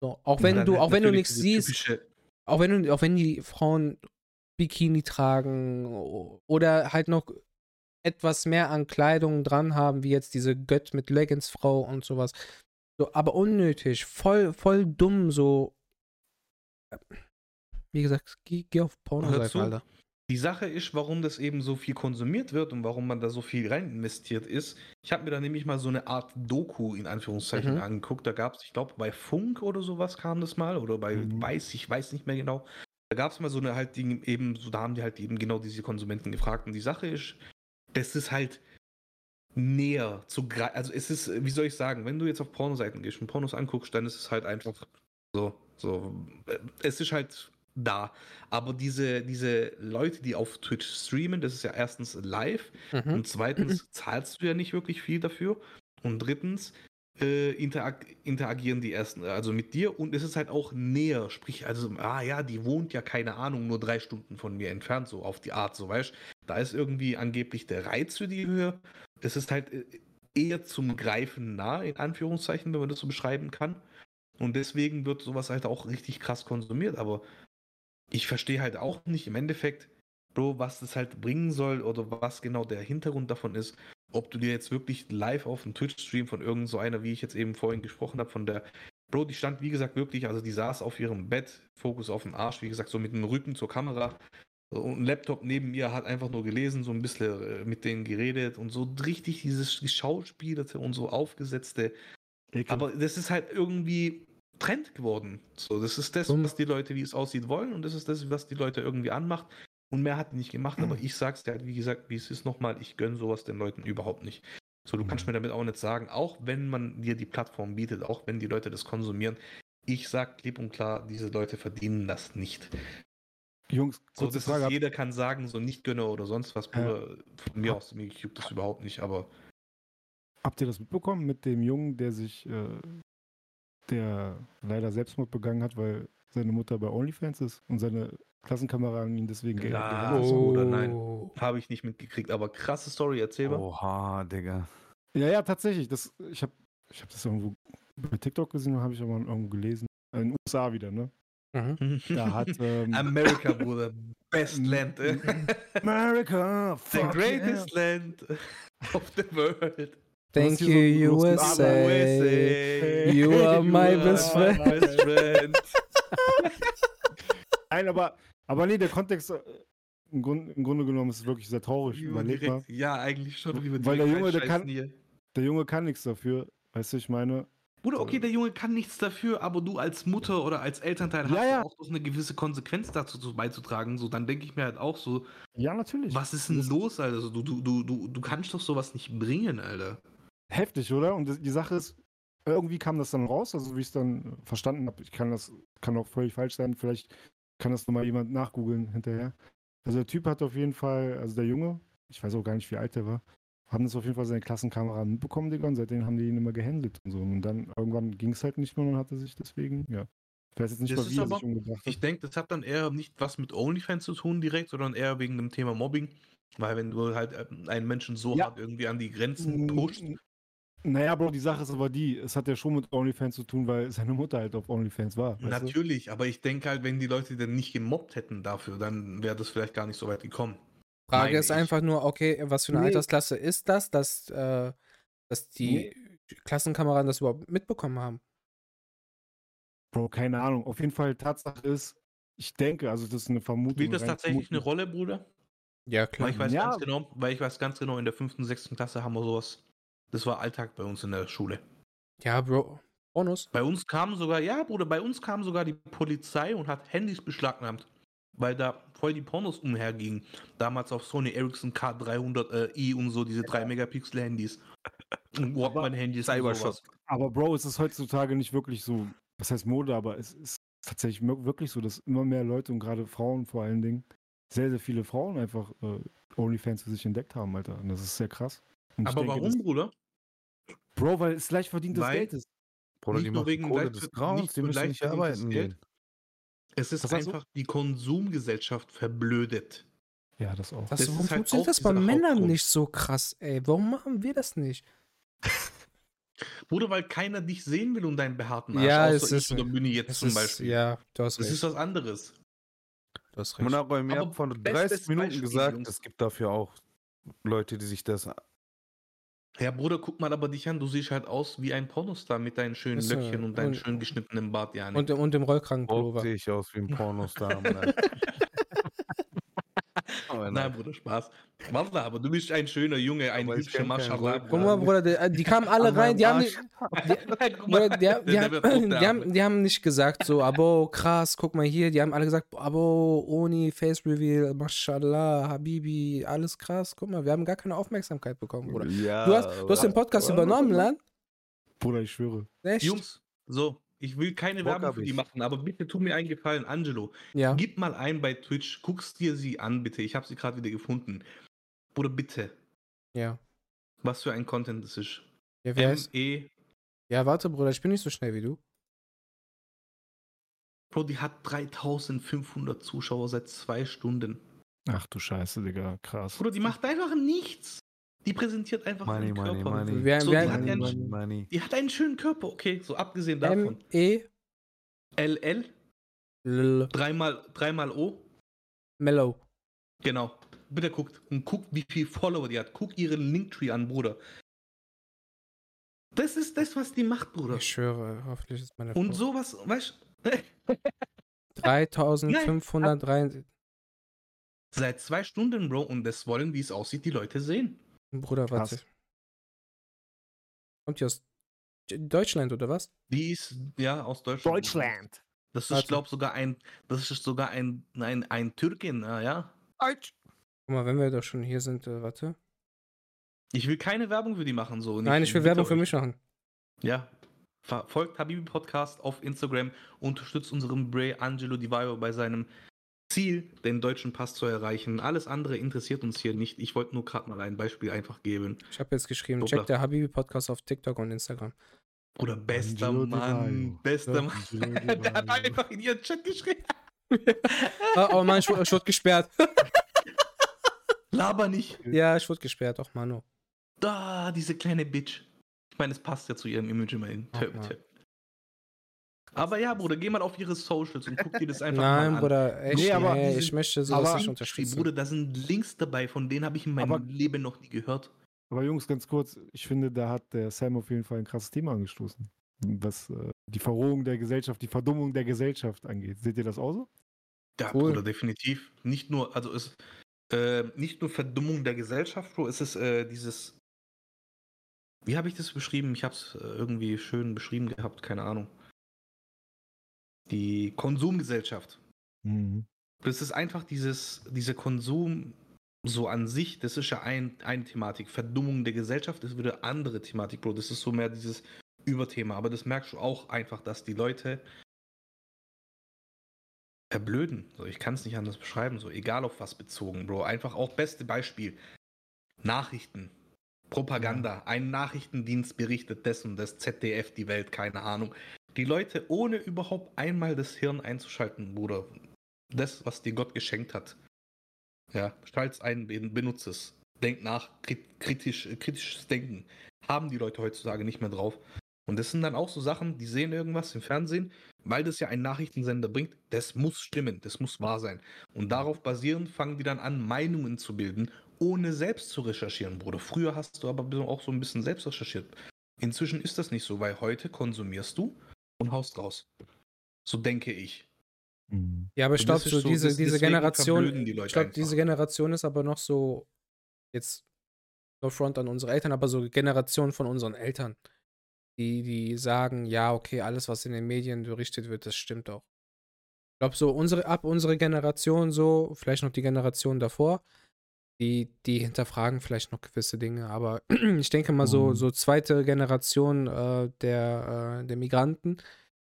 So, auch wenn du, auch wenn du nichts siehst, auch wenn du, auch wenn die Frauen Bikini tragen oder halt noch etwas mehr an Kleidung dran haben, wie jetzt diese Gött mit Leggings-Frau und sowas. So, aber unnötig, voll, voll dumm, so. Wie gesagt, geh, geh auf zu. Alter. Die Sache ist, warum das eben so viel konsumiert wird und warum man da so viel rein investiert ist. Ich habe mir da nämlich mal so eine Art Doku in Anführungszeichen Mhm. angeguckt. Da gab es, ich glaube, bei Funk oder sowas kam das mal oder bei Mhm. Weiß, ich weiß nicht mehr genau. Da gab es mal so eine halt die, eben, so da haben die halt eben genau diese Konsumenten gefragt. Und die Sache ist, das ist halt näher zu greifen. Also es ist, wie soll ich sagen, wenn du jetzt auf Pornoseiten gehst und Pornos anguckst, dann ist es halt einfach so, so, äh, es ist halt da. Aber diese, diese Leute, die auf Twitch streamen, das ist ja erstens live Mhm. und zweitens zahlst du ja nicht wirklich viel dafür. Und drittens äh, interag interagieren die ersten, also mit dir und es ist halt auch näher. Sprich, also, ah ja, die wohnt ja, keine Ahnung, nur drei Stunden von mir entfernt, so auf die Art, so weißt Da ist irgendwie angeblich der Reiz für die höher. Es ist halt äh, eher zum Greifen nah, in Anführungszeichen, wenn man das so beschreiben kann. Und deswegen wird sowas halt auch richtig krass konsumiert. Aber ich verstehe halt auch nicht im Endeffekt, Bro, was das halt bringen soll oder was genau der Hintergrund davon ist. Ob du dir jetzt wirklich live auf dem Twitch-Stream von irgend so einer, wie ich jetzt eben vorhin gesprochen habe, von der Bro, die stand wie gesagt wirklich, also die saß auf ihrem Bett, Fokus auf dem Arsch, wie gesagt, so mit dem Rücken zur Kamera. Und ein Laptop neben ihr hat einfach nur gelesen, so ein bisschen äh, mit denen geredet und so richtig dieses Geschauspielte und so aufgesetzte. Aber das ist halt irgendwie Trend geworden. So, das ist das, was die Leute, wie es aussieht, wollen und das ist das, was die Leute irgendwie anmacht. Und mehr hat die nicht gemacht, aber ich sag's dir halt, wie gesagt, wie es ist nochmal, ich gönn sowas den Leuten überhaupt nicht. So, du kannst mir damit auch nicht sagen, auch wenn man dir die Plattform bietet, auch wenn die Leute das konsumieren, ich sag klipp und klar, diese Leute verdienen das nicht. Jungs, So, das Frage. ist, jeder kann sagen, so nicht gönne oder sonst was. Bruder. Von mir aus, mir juckt das überhaupt nicht, aber Habt ihr das mitbekommen mit dem Jungen, der sich, äh, der leider Selbstmord begangen hat, weil seine Mutter bei OnlyFans ist und seine Klassenkameraden ihn deswegen ge- Klar. gehandelt so, haben? oder nein? Oh. habe ich nicht mitgekriegt. Aber krasse Story, erzähl mal. Oha, Digga. Ja, ja, tatsächlich. Das, ich habe ich hab das irgendwo bei TikTok gesehen und habe ich aber irgendwo gelesen. In den USA wieder, ne? Mhm. Da hat ähm, America, Bruder. Best Land. America, The greatest land of the world. Thank you, großen USA. USA. You are my You best are friend. Nein, aber, aber nee, der Kontext äh, im, Grund, im Grunde genommen ist es wirklich sehr traurig. You Überleg mal. Ja, eigentlich schon. wie wir Weil der Junge, der kann- hier. Der Junge kann nichts dafür. Weißt du, ich meine, Bruder, okay, der Junge kann nichts dafür, aber du als Mutter oder als Elternteil Ja, hast ja. auch doch eine gewisse Konsequenz dazu zu- beizutragen. So, dann denke ich mir halt auch so, ja, natürlich. was ist denn los, Alter? So, du, du, du, du, du kannst doch sowas nicht bringen, Alter. Heftig, oder? Und die Sache ist, irgendwie kam das dann raus, also wie ich es dann verstanden habe. Ich kann das, kann auch völlig falsch sein, vielleicht kann das nochmal jemand nachgoogeln hinterher. Also der Typ hat auf jeden Fall, also der Junge, ich weiß auch gar nicht, wie alt der war, haben das auf jeden Fall seine Klassenkameraden mitbekommen, Digga, und seitdem haben die ihn immer gehändelt und so. Und dann irgendwann ging es halt nicht mehr und hat er sich deswegen, ja. Ich weiß jetzt nicht Das mal, wie er aber- sich umgebracht hat. Ich denke, das hat dann eher nicht was mit OnlyFans zu tun direkt, sondern eher wegen dem Thema Mobbing. Weil wenn du halt äh, einen Menschen so Ja. hart irgendwie an die Grenzen pusht, Naja, Bro, die Sache ist aber die, es hat ja schon mit OnlyFans zu tun, weil seine Mutter halt auf OnlyFans war. Weißt du? natürlich, aber ich denke halt, wenn die Leute dann nicht gemobbt hätten dafür, dann wäre das vielleicht gar nicht so weit gekommen. Frage Meine ist ich. einfach nur, okay, was für eine Nee. Altersklasse ist das, dass, äh, dass die Klassenkameraden das überhaupt mitbekommen haben? Bro, keine Ahnung. Auf jeden Fall, Tatsache ist, ich denke, also das ist eine Vermutung. Spielt das tatsächlich eine Vermutung. Rolle, Bruder? Ja, Weil klar. ich weiß Ja. ganz genau, weil ich weiß ganz genau, in der fünften, sechsten Klasse haben wir sowas. Das war Alltag bei uns in der Schule. Ja, Bro. Bonus. Bei uns kam sogar, ja, Bruder, bei uns kam sogar die Polizei und hat Handys beschlagnahmt, weil da voll die Pornos umhergingen. Damals auf Sony Ericsson K300i und so, diese 3 Megapixel Handys. Und Walkman-Handys und Cybershot. Aber Bro, es ist heutzutage nicht wirklich so, was heißt Mode, aber es ist tatsächlich wirklich so, dass immer mehr Leute und gerade Frauen vor allen Dingen, sehr, sehr viele Frauen einfach äh, OnlyFans für sich entdeckt haben, Alter. Und das ist sehr krass. Und Aber denke, warum, Bruder? Bro, weil es leicht verdientes Weil- Geld ist. Bruder, Nicht die nur wegen Kohle des Grauens, die müssen nicht arbeiten Geld. gehen. Es ist Was einfach die Konsumgesellschaft verblödet. Ja, das auch. Das, Das warum ist halt funktioniert auch das bei Männern Hauptgrund. nicht so krass, ey? Warum machen wir das nicht? Bruder, weil keiner dich sehen will und deinen behaarten Arsch. Ja, außer es ich ist- oder Münni jetzt Es zum ist, Beispiel. ja, du hast Das recht. ist was anderes. du hast recht. Monarch, mir Aber hat vor bestes 30 Minuten Beispiel, gesagt, Jungs. es gibt dafür auch Leute, die sich das. Ja, Bruder, guck mal aber dich an, du siehst halt aus wie ein Pornostar mit deinen schönen Ist Löckchen und deinem und- schön geschnittenen Bart, ja. Und, und dem Rollkragenpullover. sehe ich aus wie ein Pornostar. Nein, nein. Bruder, Spaß. Warte, aber du bist ein schöner Junge, ein Aber hübscher Maschallah. Guck mal, Bruder, die, die kamen alle rein, die haben, nicht, die, haben- nicht gesagt so, Abo, krass, guck mal hier. Die haben alle gesagt, Abo, Oni, Face Reveal, Mashallah, Habibi, alles krass. Guck mal, wir haben gar keine Aufmerksamkeit bekommen, Bruder. Ja, Du hast, du hast den Podcast übernommen, Lan? Bruder, ich schwöre. Echt? Jungs, so, ich will keine Bock Werbung für die ich. machen, aber bitte tu mir einen Gefallen, Angelo. Ja. Gib mal ein bei Twitch, guckst dir sie an, bitte. Ich habe sie gerade wieder gefunden. Bruder, bitte. Ja. Was für ein Content das ist. Ja, wer ist? M-E. Ja, warte, Bruder, ich bin nicht so schnell wie du. Bro, die hat 3500 Zuschauer seit zwei Stunden. Ach du Scheiße, Digga, krass. Bruder, die macht einfach nichts. Die präsentiert einfach Money, ihren money, Körper. money. Wer, So, wer, die hat einen- money. Die hat einen schönen Körper, okay, so abgesehen davon. M-E, LL, L, dreimal, dreimal O, Mellow. genau. Bitte guckt und guckt, wie viel Follower die hat. Guckt ihren Linktree an, Bruder. Das ist das, was die macht, Bruder. Ich schwöre, hoffentlich ist meine Und Frau. sowas, weißt du, 3503. seit zwei Stunden, Bro, und das wollen, wie es aussieht, die Leute sehen. Bruder, warte. Krass. Kommt die aus Deutschland oder was? Die ist, ja, aus Deutschland. Das ist, Warte. glaube sogar ein, das ist sogar ein, ein, ein Türkin, ah, ja. Guck mal, wenn wir doch schon hier sind, äh, warte. Ich will keine Werbung für die machen, so. Nein, ich will Werbung für mich machen. Ja. Ver- Folgt Habibi Podcast auf Instagram, unterstützt unseren Bray Angelo Di Vaio bei seinem Ziel, den deutschen Pass zu erreichen. Alles andere interessiert uns hier nicht. Ich wollte nur gerade mal ein Beispiel einfach geben. Ich habe jetzt geschrieben, Hoppla. check der Habibi Podcast auf TikTok und Instagram. Oder bester Angelo Mann, bester. Mann. Der hat einfach in ihren Chat geschrieben. oh, oh Mann, ich, ich wurde gesperrt. Laber nicht. ja, ich wurde gesperrt, auch Mano. Da, diese kleine Bitch. Ich meine, es passt ja zu ihrem Image immerhin. Töp, töp. Aber ja, Bruder, geh mal auf ihre Socials und guck dir das einfach Nein, mal an. Bruder, echt, Nee, aber nee, ich möchte sowas aber- nicht unterstützen. Bruder, da sind Links dabei, von denen habe ich in meinem Aber- Leben noch nie gehört. Aber Jungs, ganz kurz, ich finde, da hat der Sam auf jeden Fall ein krasses Thema angestoßen. Was äh, die Verrohung der Gesellschaft, die Verdummung der Gesellschaft angeht. Seht ihr das auch so? Ja, Cool. Bruder, definitiv. Nicht nur, also es äh, nicht nur Verdummung der Gesellschaft, Bro, es ist äh, dieses. Wie habe ich das beschrieben? Ich habe es äh, irgendwie schön beschrieben gehabt, keine Ahnung. Die Konsumgesellschaft. Mhm. Das ist einfach dieses, dieser Konsum so an sich, das ist ja ein, eine Thematik. Verdummung der Gesellschaft ist wieder andere Thematik, Bro. Das ist so mehr dieses Überthema. Aber das merkst du auch einfach, dass die Leute verblöden. So, ich kann es nicht anders beschreiben, so egal auf was bezogen, Bro. Einfach auch beste Beispiel. Nachrichten. Propaganda. Ein Nachrichtendienst berichtet das und das, ZDF, die Welt, keine Ahnung. Die Leute, ohne überhaupt einmal das Hirn einzuschalten, Bruder. Das, was dir Gott geschenkt hat. Ja, schalt's ein, ben- benutze es. Denk nach, krit- kritisch, kritisches Denken. Haben die Leute heutzutage nicht mehr drauf. Und das sind dann auch so Sachen, die sehen irgendwas im Fernsehen, weil das ja ein Nachrichtensender bringt. Das muss stimmen, das muss wahr sein. Und darauf basierend fangen die dann an, Meinungen zu bilden, ohne selbst zu recherchieren, Bruder. Früher hast du aber auch so ein bisschen selbst recherchiert. Inzwischen ist das nicht so, weil heute konsumierst du und haust raus. So denke ich. Mhm. Ja, aber ich glaube, so diese, diese Generation, die Leute ich glaube, diese Generation ist aber noch so, jetzt no front an unsere Eltern, aber so Generation von unseren Eltern, die, die sagen, ja, okay, alles, was in den Medien berichtet wird, das stimmt auch. Ich glaube, so unsere, ab unsere Generation so, vielleicht noch die Generation davor, die, die hinterfragen vielleicht noch gewisse Dinge, aber ich denke mal so, Mhm. so zweite Generation äh, der, äh, der Migranten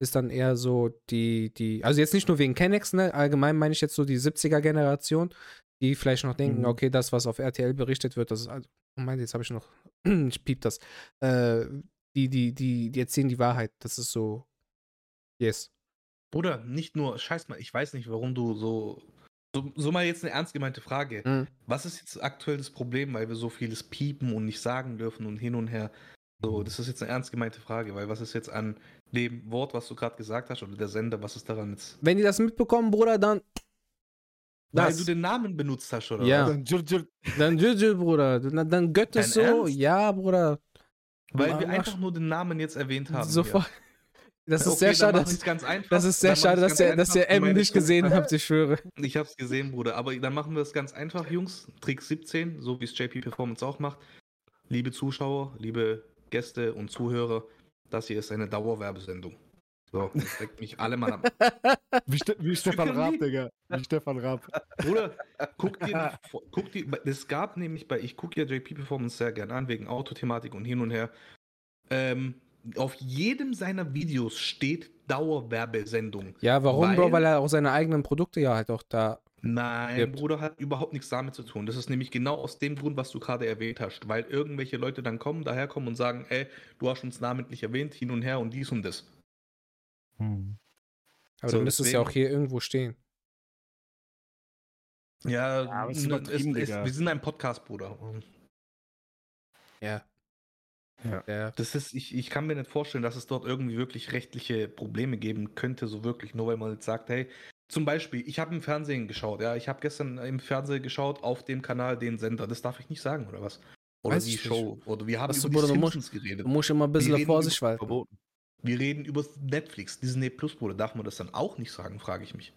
ist dann eher so die, die, also jetzt nicht nur wegen Kennex, ne, allgemein meine ich jetzt so die 70er-Generation, die vielleicht noch denken, Mhm. okay, das, was auf RTL berichtet wird, das ist, also, oh mein, jetzt habe ich noch, ich piep das, äh, die, die, die, die erzählen die Wahrheit, das ist so, yes. Bruder, nicht nur, scheiß mal, ich weiß nicht, warum du so. So, so mal jetzt eine ernst gemeinte Frage. Mhm. Was ist jetzt aktuell das Problem, weil wir so vieles piepen und nicht sagen dürfen und hin und her? So, das ist jetzt eine ernst gemeinte Frage, weil was ist jetzt an dem Wort, was du gerade gesagt hast, oder der Sender, was ist daran jetzt? Wenn die das mitbekommen, Bruder, dann Weil Das. du den Namen benutzt hast, oder? Ja. Dann Jul- Dann Juju, Bruder. Dann, dann gött es Dein so. Ernst? Ja, Bruder. Weil Mach- wir einfach nur den Namen jetzt erwähnt haben. Sofort. Das ist Okay, sehr schade, dass, ganz einfach. das ist sehr Dann schade, dass ihr, dass ihr M nicht gesehen habt, ich schwöre. Ich hab's gesehen, Bruder. Aber dann machen wir es ganz einfach, Jungs. Trick 17, so wie es JP Performance auch macht. Liebe Zuschauer, liebe Gäste und Zuhörer, das hier ist eine Dauerwerbesendung. So, das deckt mich alle mal ab. Wie, Ste wie Stefan Raab, Digga. Wie Stefan Raab. Bruder, guck dir, guck dir, es gab nämlich bei, ich gucke ja JP Performance sehr gern an, wegen Autothematik und hin und her. Ähm, auf jedem seiner Videos steht Dauerwerbesendung. Ja, warum, Bro? Weil- Weil er auch seine eigenen Produkte ja halt auch da. Nein, Gibt. Bruder, hat überhaupt nichts damit zu tun. Das ist nämlich genau aus dem Grund, was du gerade erwähnt hast. Weil irgendwelche Leute dann kommen, daherkommen und sagen, ey, du hast uns namentlich erwähnt, hin und her und dies und das. Hm. Aber So, dann müsste es ja auch hier irgendwo stehen. Ja, es ist es, Digga. wir sind ein Podcast, Bruder. Ja. Ja. ja. Das ist, ich, ich kann mir nicht vorstellen, dass es dort irgendwie wirklich rechtliche Probleme geben könnte, so wirklich, nur weil man jetzt sagt, hey, zum Beispiel, ich habe im Fernsehen geschaut, ja, ich habe gestern im Fernsehen geschaut auf dem Kanal den Sender, das darf ich nicht sagen, oder was? Oder Weiß die ich nicht. Show, oder wir haben Was über die Bruder, musst- Simpsons geredet. Du musst immer ein bisschen Vorsicht walten. Verboten. Wir reden über Netflix, Disney Plus, Bruder, darf man das dann auch nicht sagen, frage ich mich.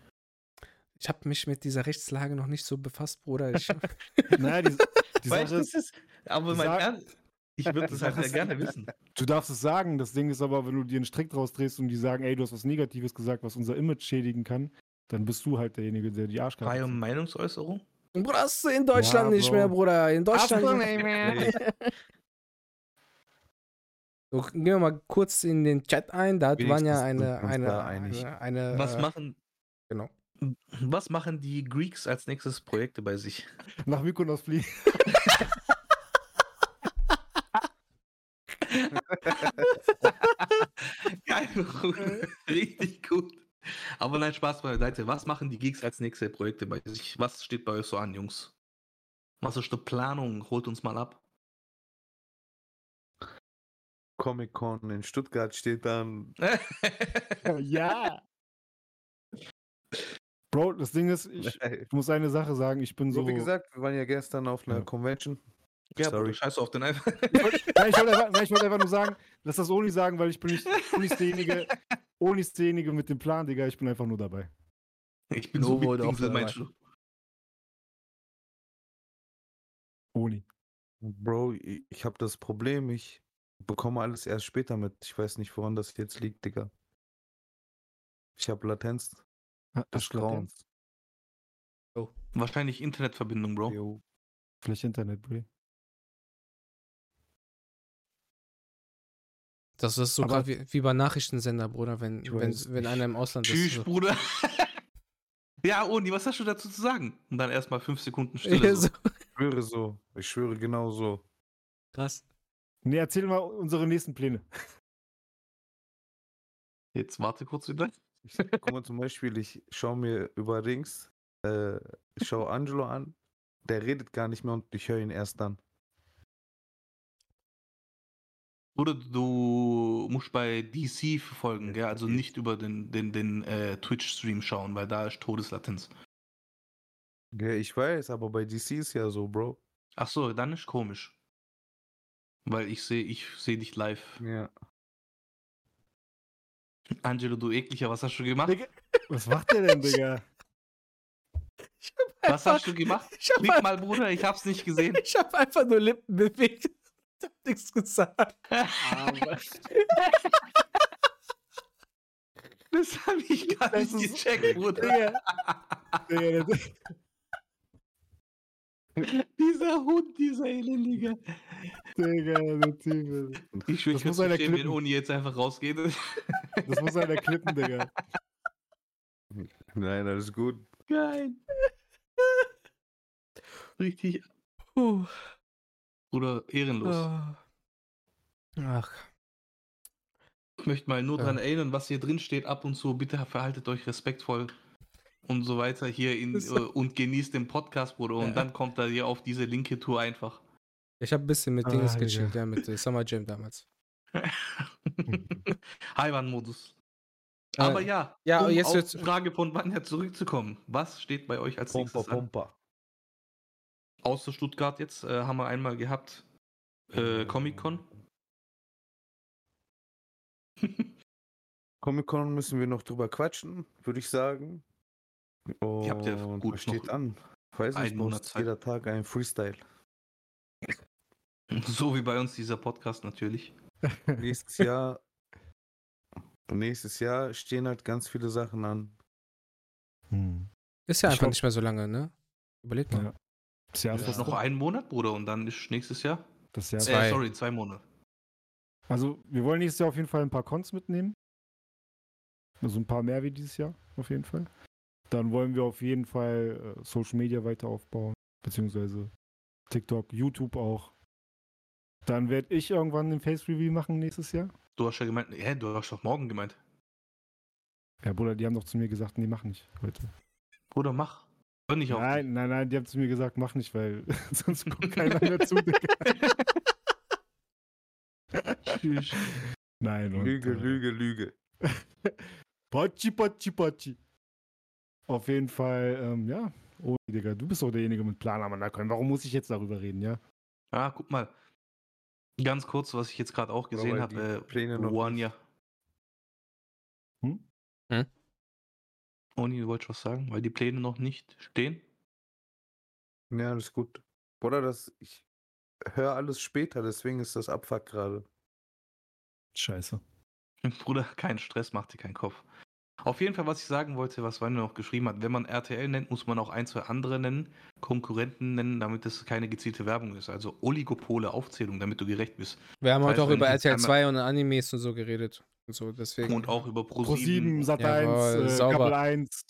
Ich habe mich mit dieser Rechtslage noch nicht so befasst, Bruder. Ich, Naja, die, die Sache ist, ist, aber die mein Ernst, ich würde das halt sehr gerne wissen. du darfst es sagen. Das Ding ist aber, wenn du dir einen Strick draus drehst und die sagen, ey, du hast was Negatives gesagt, was unser Image schädigen kann, dann bist du halt derjenige, der die Arschkarte Freie. Meinungsäußerung? Bruder, das ist in Deutschland Ja, nicht mehr, Bruder. In Deutschland. Ach nee, mehr. So, gehen wir mal kurz in den Chat ein. Da waren ja Wenigstens sind eine, eine, eine, eine Was äh, machen, genau. was machen die Greeks als nächstes Projekte bei sich? Nach Mykonos fliegen. Geil, Bruder. richtig gut. Aber nein, Spaß beiseite. Was machen die Geeks als nächste Projekte bei sich? Was steht bei euch so an, Jungs? Was ist die Planung? Holt uns mal ab. Comic Con in Stuttgart steht dann. ja. Bro, das Ding ist, ich, ich muss eine Sache sagen, ich bin so. So wie gesagt, wir waren ja gestern auf einer Ja. Convention. Ja, Sorry. Scheiß auf den einfach. Nein, ich wollte einfach, nein, ich wollte einfach nur sagen, lass das Oni sagen, weil ich bin nicht, Oni ist derjenige, Oni ist derjenige mit dem Plan, Digga, ich bin einfach nur dabei. Ich bin No so Wichtingsel, dabei. meinst du? Oni. Bro, ich, habe das Problem, ich bekomme alles erst später mit. Ich weiß nicht, woran das jetzt liegt, Digga. Ich habe Latenz Ah, Latenz? Grauens. Wahrscheinlich Internetverbindung, Bro. Jo. Vielleicht Internet, Bro. Das ist so Aber- grad wie, wie bei Nachrichtensender, Bruder, wenn, wenn, wenn einer im Ausland ist. Tschüss, So. Bruder. ja, Oni, was hast du dazu zu sagen? Und dann erstmal fünf Sekunden Stille. Ja, so. so. Ich schwöre so. Ich schwöre genau so. Krass. Nee, erzähl mal unsere nächsten Pläne. Jetzt warte kurz wieder. Ich, guck mal zum Beispiel, ich schaue mir über Rings, äh, ich schaue Angelo an, der redet gar nicht mehr und ich höre ihn erst dann. Oder du musst bei DC verfolgen, gell? also nicht über den, den, den äh, Twitch-Stream schauen, weil da ist Todeslatenz. Ja, ich weiß, aber bei DC ist ja so, Bro. Ach so, dann ist komisch. Weil ich sehe ich seh dich live. Ja. Angelo, du ekliger, was hast du gemacht? Digga, was macht der denn, Digga? Was hast du gemacht? Ich hab, Klick ein- mal, Bruder, ich hab's nicht gesehen. ich hab einfach nur Lippen bewegt. Ich hab nichts gesagt. Das habe ich gar Das nicht gecheckt, Bruder. Dieser Hund, dieser Elendige. Digga, der Typ. Ich schwöre, Das ich muss einer wenn klippen. Oni jetzt einfach rausgeht. Das muss einer klippen, Digga. Nein, alles gut. Geil. Richtig. Puh. Bruder, ehrenlos. Oh. Ach. Ich möchte mal nur Ja. dran erinnern, was hier drin steht. Ab und zu, bitte verhaltet euch respektvoll und so weiter hier in, äh, und genießt den Podcast, Bruder. Und Ja. dann kommt er hier auf diese linke Tour einfach. Ich hab ein bisschen mit Ah, Dings gechillt, ja, mit äh, Summer Jam damals. Heimann-Modus. Aber Äh, ja, ja, um jetzt auf die Frage von Vanja zurückzukommen. Was steht bei euch als Pompa, nächstes an? Pompa. Außer Stuttgart jetzt äh, haben wir einmal gehabt äh, Comic-Con. Comic-Con müssen wir noch drüber quatschen, würde ich sagen. Und Ihr habt ja gut was steht an? Weiß einen nicht, Monat Zeit. jeder Tag ein Freestyle. so wie bei uns dieser Podcast natürlich. nächstes Jahr, nächstes Jahr stehen halt ganz viele Sachen an. Hm. Ist ja Ich einfach glaub- nicht mehr so lange, ne? Überleg mal. Ja. Das Jahr Das ist noch rum. ein Monat, Bruder, und dann ist nächstes Jahr. Das Jahr ist Zwei. Äh, sorry, zwei Monate. Also, wir wollen nächstes Jahr auf jeden Fall ein paar Cons mitnehmen. Also ein paar mehr wie dieses Jahr, auf jeden Fall. Dann wollen wir auf jeden Fall äh, Social Media weiter aufbauen, beziehungsweise TikTok, YouTube auch. Dann werde ich irgendwann ein Face Review machen nächstes Jahr. Du hast ja gemeint, hä, du hast doch morgen gemeint. Ja, Bruder, die haben doch zu mir gesagt, nee, mach nicht heute. Bruder, mach. Hör nicht auf. Nein, nein, nein, die haben zu mir gesagt, mach nicht, weil sonst guckt keiner mehr zu. Digga. Tschüss. Nein, und, Lüge, äh, Lüge, Lüge. Potschi, Potschi, Potschi. Auf jeden Fall, ähm, ja. Oh, Digga, du bist doch derjenige mit Plan am Anaconda. Warum muss ich jetzt darüber reden, ja? Ah, guck mal. Ganz kurz, was ich jetzt gerade auch gesehen habe. Äh, Pläne noch Wanya. Hm? Hm? Oni, du wolltest was sagen? Weil die Pläne noch nicht stehen? Ja, alles gut. Bruder, das, ich höre alles später, deswegen ist das Abfuck gerade. Scheiße. Bruder, kein Stress, mach dir keinen Kopf. Auf jeden Fall, was ich sagen wollte, was Wanda noch geschrieben hat, wenn man RTL nennt, muss man auch ein, zwei andere nennen, Konkurrenten nennen, damit es keine gezielte Werbung ist. Also Oligopole, Aufzählung, damit du gerecht bist. Wir haben Das heute heißt, auch über RTL einmal- 2 und Animes und so geredet. Und so, deswegen. Und auch über Pro Pro7, 7, Sat Jawohl, 1, äh. Kabel 1.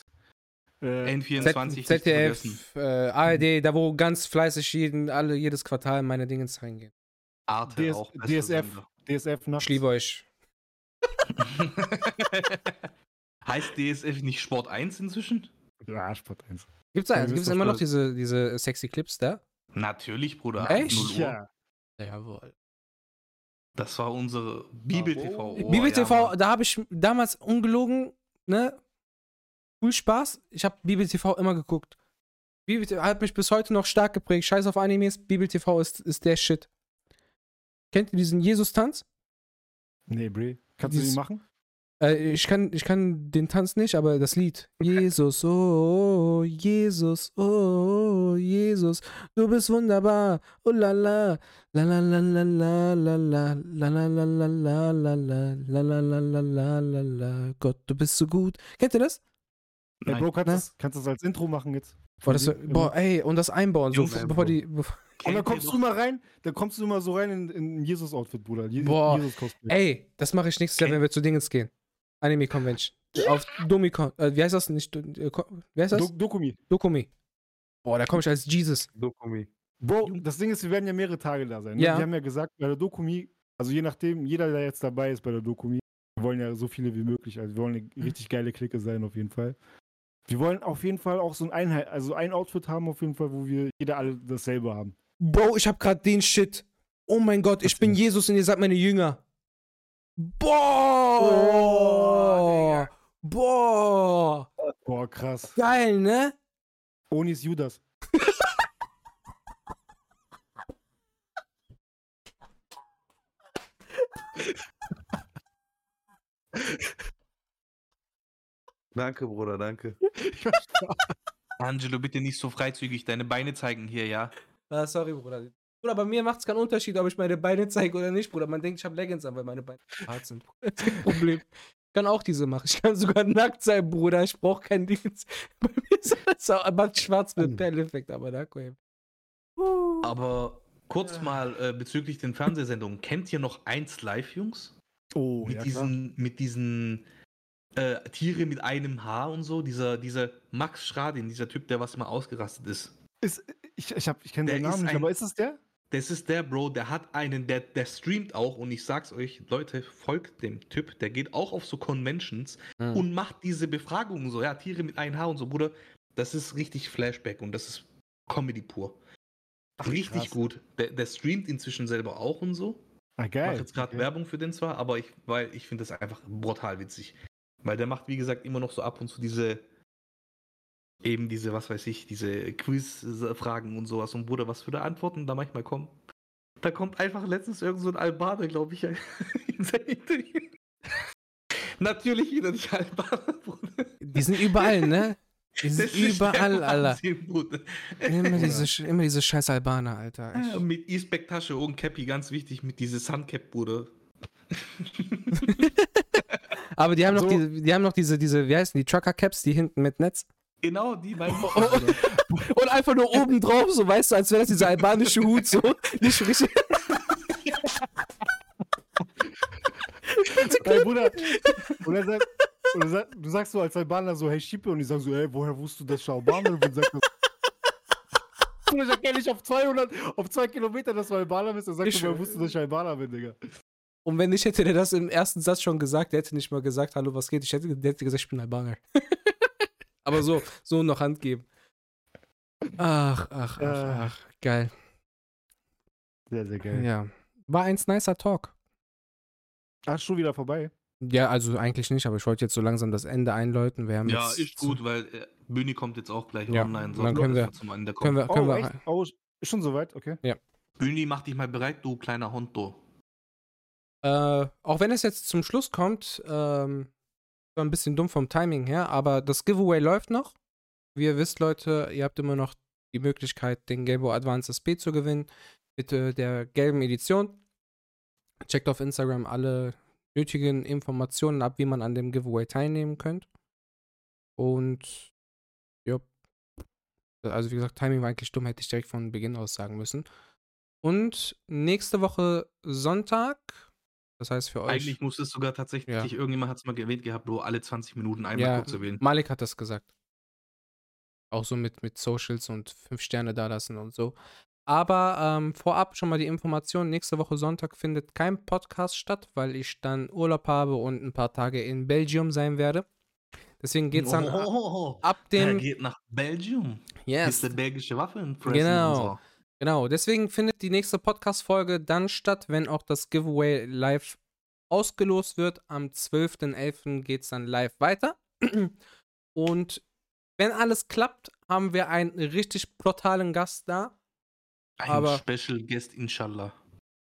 Äh, N24 nicht zu vergessen. ZDF, äh, ARD, da wo ganz fleißig jeden, alle, jedes Quartal meine Dingens reingehen. Arte DS, auch. DSF, Sender. DSF nachts. Ich liebe euch. heißt DSF nicht Sport 1 inzwischen? Ja, Sport 1. Gibt's da, Ja, ihr gibt's wisst doch immer noch diese, diese sexy Clips da? Natürlich, Bruder. Echt? 0 Uhr. Ja. Jawohl. Das war unsere Bibel TV. Oh, Bibel ja, TV, Mann. da habe ich damals ungelogen, ne? Cool Spaß. Ich habe Bibel TV immer geguckt. Bibel TV hat mich bis heute noch stark geprägt. Scheiß auf Animes, Bibel TV ist, ist der Shit. Kennt ihr diesen Jesus-Tanz? Nee, Bre. Kannst du Dieses- die machen? Äh, ich, kann, ich kann den Tanz nicht, aber das Lied. Jesus, oh, Jesus, oh, Jesus, du bist wunderbar. Oh la la, la la la la la la la, la la la la la la la, la la la la la la la. Gott, du bist so gut. Kennt ihr das? Nein. Bro, kannst du Ne? das, kannst du das als Intro machen jetzt? Boah, das, boah, ey, und das einbauen, so Jungs, bevor die. Bevor, Und dann kommst du mal rein, dann kommst du immer so rein in, in ein Jesus-Outfit, Bruder. Je Boah, Jesus-Cosplay. ey, das mache ich nächstes Jahr, wenn wir zu Dingens gehen. Anime Convention. Auf Domicon. Äh, wie heißt das nicht? Äh, wie heißt das? Do Dokumi. Dokumi. Boah, da komme ich als Jesus. Dokumi. Bro, das Ding ist, wir werden ja mehrere Tage da sein. Ne? Ja. Wir haben ja gesagt, bei der Dokumi, also je nachdem, jeder, der jetzt dabei ist bei der Dokumi, wir wollen ja so viele wie möglich, also wir wollen eine richtig geile Clique sein auf jeden Fall. Wir wollen auf jeden Fall auch so ein Einheit, also ein Outfit haben auf jeden Fall, wo wir jeder alle dasselbe haben. Bro, ich hab grad den Shit. Oh mein Gott, ich bin? Jesus und ihr seid meine Jünger. Boah! Boah! Boah, krass. Geil, ne? Onis Judas. Danke, Bruder, danke. Angelo, bitte nicht so freizügig deine Beine zeigen hier, ja? Ah, sorry, Bruder. Bruder, bei mir macht's keinen Unterschied, ob ich meine Beine zeige oder nicht, Bruder. Man denkt, ich habe Leggings an, weil meine Beine hart sind. Das ist kein Problem. Ich kann auch diese machen. Ich kann sogar nackt sein, Bruder. Ich brauche kein Ding. Bei mir ist alles auch macht schwarz mit Perleffekt, aber da komm. Uh. Aber kurz Ja. mal äh, bezüglich den Fernsehsendungen. Kennt ihr noch 1 Live, Jungs? Oh, mit ja, klar. diesen, mit diesen äh, Tiere mit einem Haar und so. Dieser, dieser Max Schradin, dieser Typ, der was immer ausgerastet ist. Ist, ich ich, hab- ich kenne seinen Namen nicht, ein- aber ist es der? Das ist der Bro, der hat einen, der, der streamt auch und ich sag's euch, Leute, folgt dem Typ, der geht auch auf so Conventions Mhm. und macht diese Befragungen so, ja, Tiere mit einem Haar und so, Bruder. Das ist richtig Flashback und das ist Comedy pur. Ach, richtig krass. gut. Der, der streamt inzwischen selber auch und so. Ah, Ich geil. mache jetzt gerade Okay. Werbung für den zwar, aber ich, weil ich finde das einfach brutal witzig. Weil der macht, wie gesagt, immer noch so ab und zu diese, eben diese, was weiß ich, diese Quiz-Fragen und sowas. Und Bruder, was für eine Antworten da manchmal kommen. Da kommt einfach letztens irgend so ein Albaner, glaube ich, in sein Interview. Natürlich wieder nicht Albaner, Bruder. Die sind überall, ne? Die sind überall, Alter. Immer diese, immer diese scheiß Albaner, Alter. Ja, mit E-Spec-Tasche und Cappy, ganz wichtig, mit diese Suncap, Bruder. aber die haben noch, So. diese, die haben noch diese, diese, wie heißen die, Trucker-Caps, die hinten mit Netz. Genau, die beiden. Und einfach nur oben drauf, so weißt du, als wäre das dieser albanische Hut, so. Nicht richtig. Ey, Bruder. Und er sagt, und er sagt, du sagst so als Albaner so, hey Schippe, und die sagen so, ey, woher wusstest du, dass ich Albaner bin? Sagt das. Ich erkenne dich auf 200, auf 2 Kilometer, dass du Albaner bist. Er sagt, Ich so, woher wusstest du, dass ich Albaner bin, Digga? Und wenn nicht, hätte der das im ersten Satz schon gesagt. Der hätte nicht mal gesagt, hallo, was geht? Ich hätte, der hätte gesagt, ich bin Albaner. Aber so, so noch Hand geben. Ach, ach, ach, Ja. ach. Geil. Sehr, sehr geil. Ja. War eins nicer Talk. Ach, schon wieder vorbei. Ja, also eigentlich nicht, aber ich wollte jetzt so langsam das Ende einläuten. Wir haben Ja, ist gut, weil äh, Bühni kommt jetzt auch gleich Ja, online. dann können wir- zum Ende Können kommen. wir, können oh, wir, echt? Oh, ist schon soweit? Okay. Bühni, mach dich mal bereit, du kleiner Hondo. Äh, auch wenn es jetzt zum Schluss kommt, ähm, war ein bisschen dumm vom Timing her, aber das Giveaway läuft noch. Wie ihr wisst, Leute, ihr habt immer noch die Möglichkeit, den Game Boy Advance SP zu gewinnen mit äh, der gelben Edition. Checkt auf Instagram alle nötigen Informationen ab, wie man an dem Giveaway teilnehmen könnt. Und ja, also wie gesagt, Timing war eigentlich dumm, hätte ich direkt von Beginn aus sagen müssen. Und nächste Woche Sonntag, das heißt für euch. Eigentlich muss es sogar tatsächlich, Ja. irgendjemand hat es mal erwähnt gehabt, Bro, alle 20 Minuten einmal Ja, kurz erwähnen. Malik hat das gesagt. Auch so mit, mit Socials und fünf Sterne dalassen und so. Aber ähm, vorab schon mal die Information: nächste Woche Sonntag findet kein Podcast statt, weil ich dann Urlaub habe und ein paar Tage in Belgium sein werde. Deswegen geht es dann Oh, ab der dem. geht nach Belgium. Yes, Ist der belgische Waffen Genau. Genau, deswegen findet die nächste Podcast-Folge dann statt, wenn auch das Giveaway live ausgelost wird. Am 12.11. geht es dann live weiter. Und wenn alles klappt, haben wir einen richtig brutalen Gast da. Ein Aber- Special Guest, inshallah.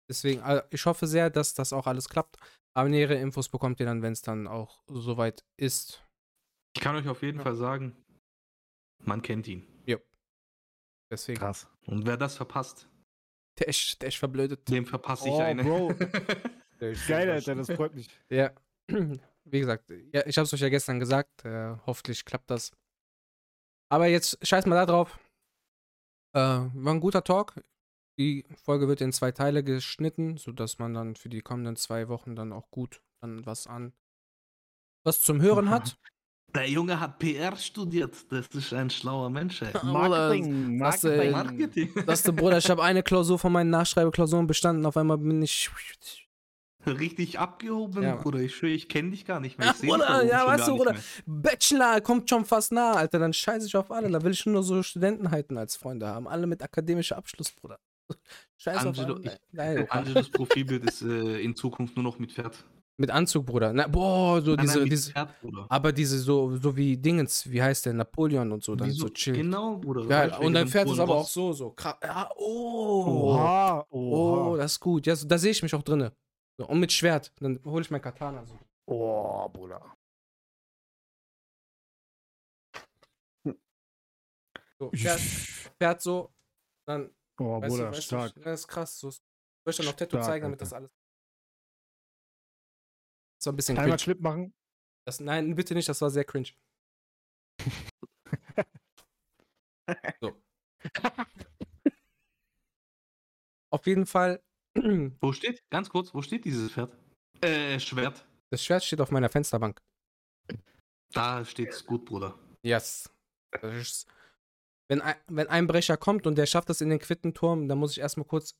Deswegen, äh, ich hoffe sehr, dass das auch alles klappt. Aber nähere Infos bekommt ihr dann, wenn es dann auch soweit ist. Ich kann euch auf jeden Ja. Fall sagen, man kennt ihn. Deswegen, Krass. Und wer das verpasst, der ist, der ist verblödet. dem verpasse ich Oh, eine. Bro. Der ist Geil, Alter, das freut mich. Ja, wie gesagt, ja, ich habe es euch ja gestern gesagt. Äh, hoffentlich klappt das. Aber jetzt scheiß mal da drauf. Äh, war ein guter Talk. Die Folge wird in zwei Teile geschnitten, sodass man dann für die kommenden zwei Wochen dann auch gut dann was an was zum Hören hat. Der Junge hat PR studiert. Das ist ein schlauer Mensch. Ey. Marketing, das, äh, Marketing. Marketing. Das ist der Bruder, ich habe eine Klausur von meinen Nachschreibeklausuren bestanden, auf einmal bin ich. Richtig abgehoben, Ja. Bruder. Ich schwöre, ich kenne dich gar nicht mehr. Ach, Ich dich Bruder, ja, weißt du, Bruder. Bachelor kommt schon fast nah, Alter. Dann scheiße ich auf alle. Da will ich nur so Studentenheiten als Freunde haben. Alle mit akademischem Abschluss, Bruder. Scheiß auf Angelo, alle. ich- Nein, Bruder. Angelos Profilbild ist äh, in Zukunft nur noch mit Pferd. Mit Anzug, Bruder. Na, boah, so Nein, diese, nein, diese. Bruder. Aber diese so, so wie Dingens, wie heißt der? Napoleon und so, dann Wieso? so chill. Genau, Bruder. Geil. Du, Und Pferd ist hohen aber auch so, so. Krass. Ja, oh. Oha, Oh, oha. das ist gut. Ja, so, da sehe ich mich auch drinne. So, und mit Schwert. Dann hole ich mein Katana so. Oh, Bruder. so Pferd, Pferd so. Dann Oh, Weißt Bruder, du, weißt stark. Du, das ist krass. So. Ich möchte noch Tattoo Stark, zeigen, damit Alter. das alles. Das war ein bisschen Einmal cringe. Clip machen. Das, nein, bitte nicht, das war sehr cringe. so. Auf jeden Fall, Wo steht, ganz kurz, wo steht dieses Pferd? Äh, Schwert. das Schwert steht auf meiner Fensterbank. Da steht's gut, Bruder. Yes. Das ist, wenn, ein, wenn ein Brecher kommt und der schafft es in den Quittenturm, dann muss ich erstmal kurz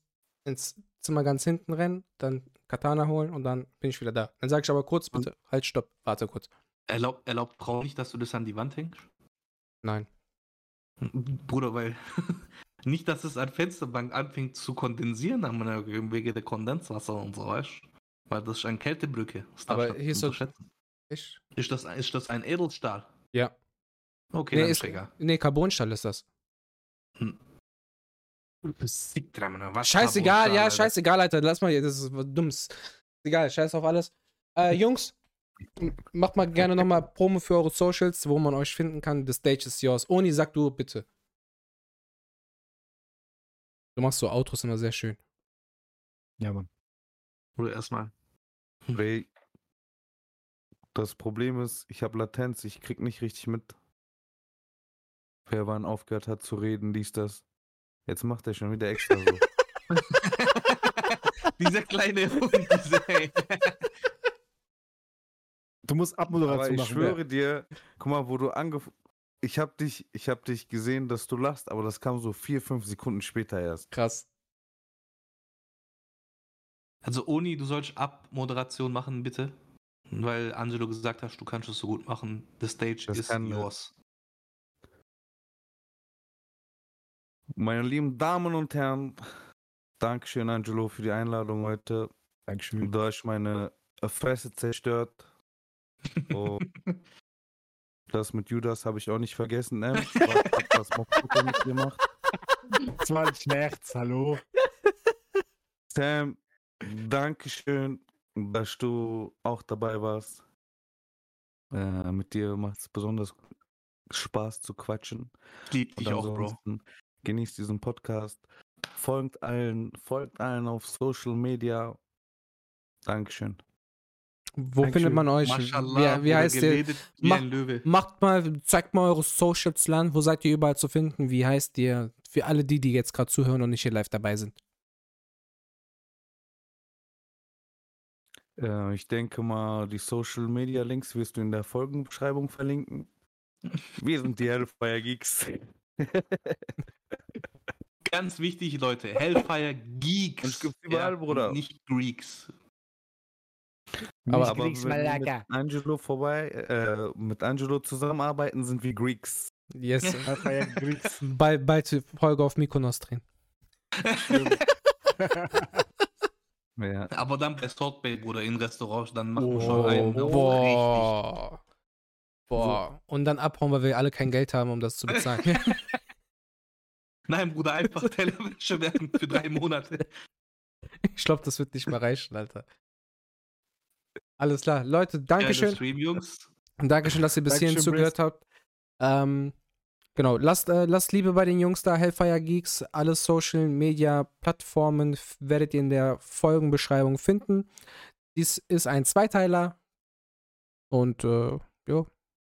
ins Zimmer ganz hinten rennen, dann Katana holen und dann bin ich wieder da. Dann sage ich aber kurz, bitte, halt, stopp, warte kurz. Erlaubt, erlaubt Braun nicht, dass du das an die Wand hängst? Nein. Bruder, weil nicht, dass es an Fensterbank anfängt zu kondensieren am wegen der Kondenswasser und so, weißt du? Weil das ist eine Kältebrücke. Das Aber hier ist. Echt? Ist das, ist das ein Edelstahl? Ja. Okay, Nee, ist, egal. nee, Carbonstahl ist das. Sick dran, Mann. Was Scheißegal, ja, Alter. scheißegal, Alter. Lass mal, das ist was Dummes. Egal, scheiß auf alles. Äh, Jungs, macht mal gerne nochmal Promo für eure Socials, wo man euch finden kann. The stage is yours. Oni, sag du bitte. Du machst so Outros immer sehr schön. Ja, Mann. Oder erstmal. Ray, das Problem ist, ich habe Latenz, ich krieg nicht richtig mit. Wer wann aufgehört hat zu reden, dies, das. Jetzt macht er schon wieder extra so. Dieser kleine Hund, dieser, ey. Du musst Abmoderation aber ich machen. schwöre dir, guck mal, wo du angefangen ich habe dich, ich habe dich gesehen, dass du lachst, aber das kam so vier, fünf Sekunden später erst. Krass. Also Oni, du sollst Abmoderation machen, bitte. Weil Angelo gesagt hast, du kannst es so gut machen. The stage Das is kann, yours. Meine lieben Damen und Herren, Dankeschön, Angelo, für die Einladung heute. Dankeschön. Du hast meine Fresse zerstört. Und das mit Judas habe ich auch nicht vergessen. Ähm, was hat das mit dir gemacht? Das war ein Scherz, hallo. Sam, Dankeschön, dass du auch dabei warst. Äh, mit dir macht es besonders Spaß zu quatschen. Lieb dich auch, Bro. Genießt diesen Podcast. Folgt allen, folgt allen auf Social Media. Dankeschön. Wo Dankeschön. findet man euch? Mashallah, Wie, wie heißt ihr? Mach-. Macht mal, zeigt mal eure Socials Land. Wo seid ihr überall zu finden? Wie heißt ihr? Für alle die, die jetzt gerade zuhören und nicht hier live dabei sind. Äh, ich denke mal, die Social Media Links wirst du in der Folgenbeschreibung verlinken. Wir sind die Hellfire Geeks. Ganz wichtig, Leute. Hellfire Geeks. Uns gibt's überall, Bruder. Nicht Greeks. Aber- Aber wenn wir mit Angelo vorbei, äh, mit Angelo zusammenarbeiten, sind wir Greeks. Yes. Hellfire Greeks. bald, bald die Folge auf Mykonos drehen. Ja. Aber dann bei Salt Bay, Bruder, in Restaurants, dann machen wir Oh, schon einen richtig. boah. Boah. Und dann abhauen, weil wir alle kein Geld haben, um das zu bezahlen. Nein, Bruder, einfach Tellerwäsche werden für drei Monate. ich glaube, das wird nicht mehr reichen, Alter. Alles klar. Leute, Dankeschön. Stream, Jungs. Und Dankeschön, dass ihr bis hierhin zugehört habt. Ähm, genau, lasst, äh, lasst Liebe bei den Jungs da, Hellfire Geeks. Alle Social Media Plattformen werdet ihr in der Folgenbeschreibung finden. Dies ist ein Zweiteiler. Und äh, jo,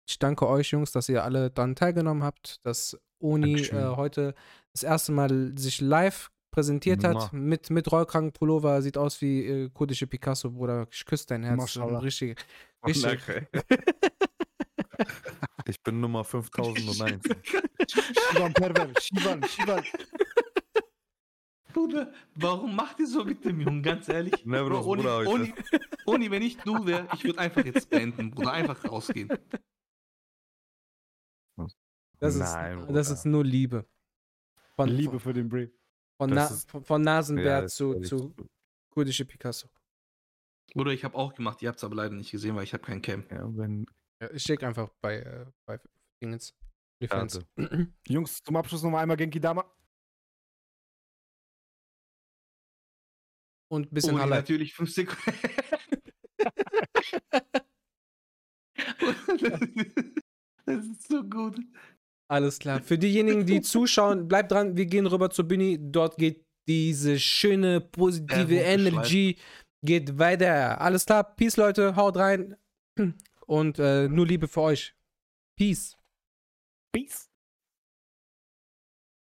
ich danke euch, Jungs, dass ihr alle daran teilgenommen habt, dass Oni äh, heute das erste Mal sich live präsentiert hat Muah. mit, mit Rollkragenpullover. Sieht aus wie äh, kurdische Picasso, Bruder. Ich küsse dein Herz. Maschallah. Richtig, richtig. Ich bin Nummer 5001. Shivan Perver, Shivan, Shivan. Bruder, warum macht ihr so mit dem Jungen? Ganz ehrlich. Ne, Bro, Bro, Bruder. Oni, Oni, wenn ich du wäre, ich würde einfach jetzt beenden, Bruder. Einfach rausgehen. Das ist, Nein, das Bruder. ist nur Liebe. Von, Liebe für den Bray. Von, Na, ist- von, von Nasenbär Ja, zu, zu kurdische Picasso. Bruder, ich habe auch gemacht. Ihr habt es aber leider nicht gesehen, weil ich habe kein Cam. Ja, wenn, Ja, ich steck einfach bei, äh, bei Dingens. Defense. Jungs, zum Abschluss noch mal einmal Genki Dama. Und ein bisschen Oni, Halle. natürlich fünf Sekunden. das ist so gut. Alles klar. Für diejenigen, die zuschauen, bleibt dran. Wir gehen rüber zu Bini. Dort geht diese schöne, positive rote Energy geht weiter. Alles klar. Peace, Leute. Haut rein. Und äh, nur Liebe für euch. Peace. Peace.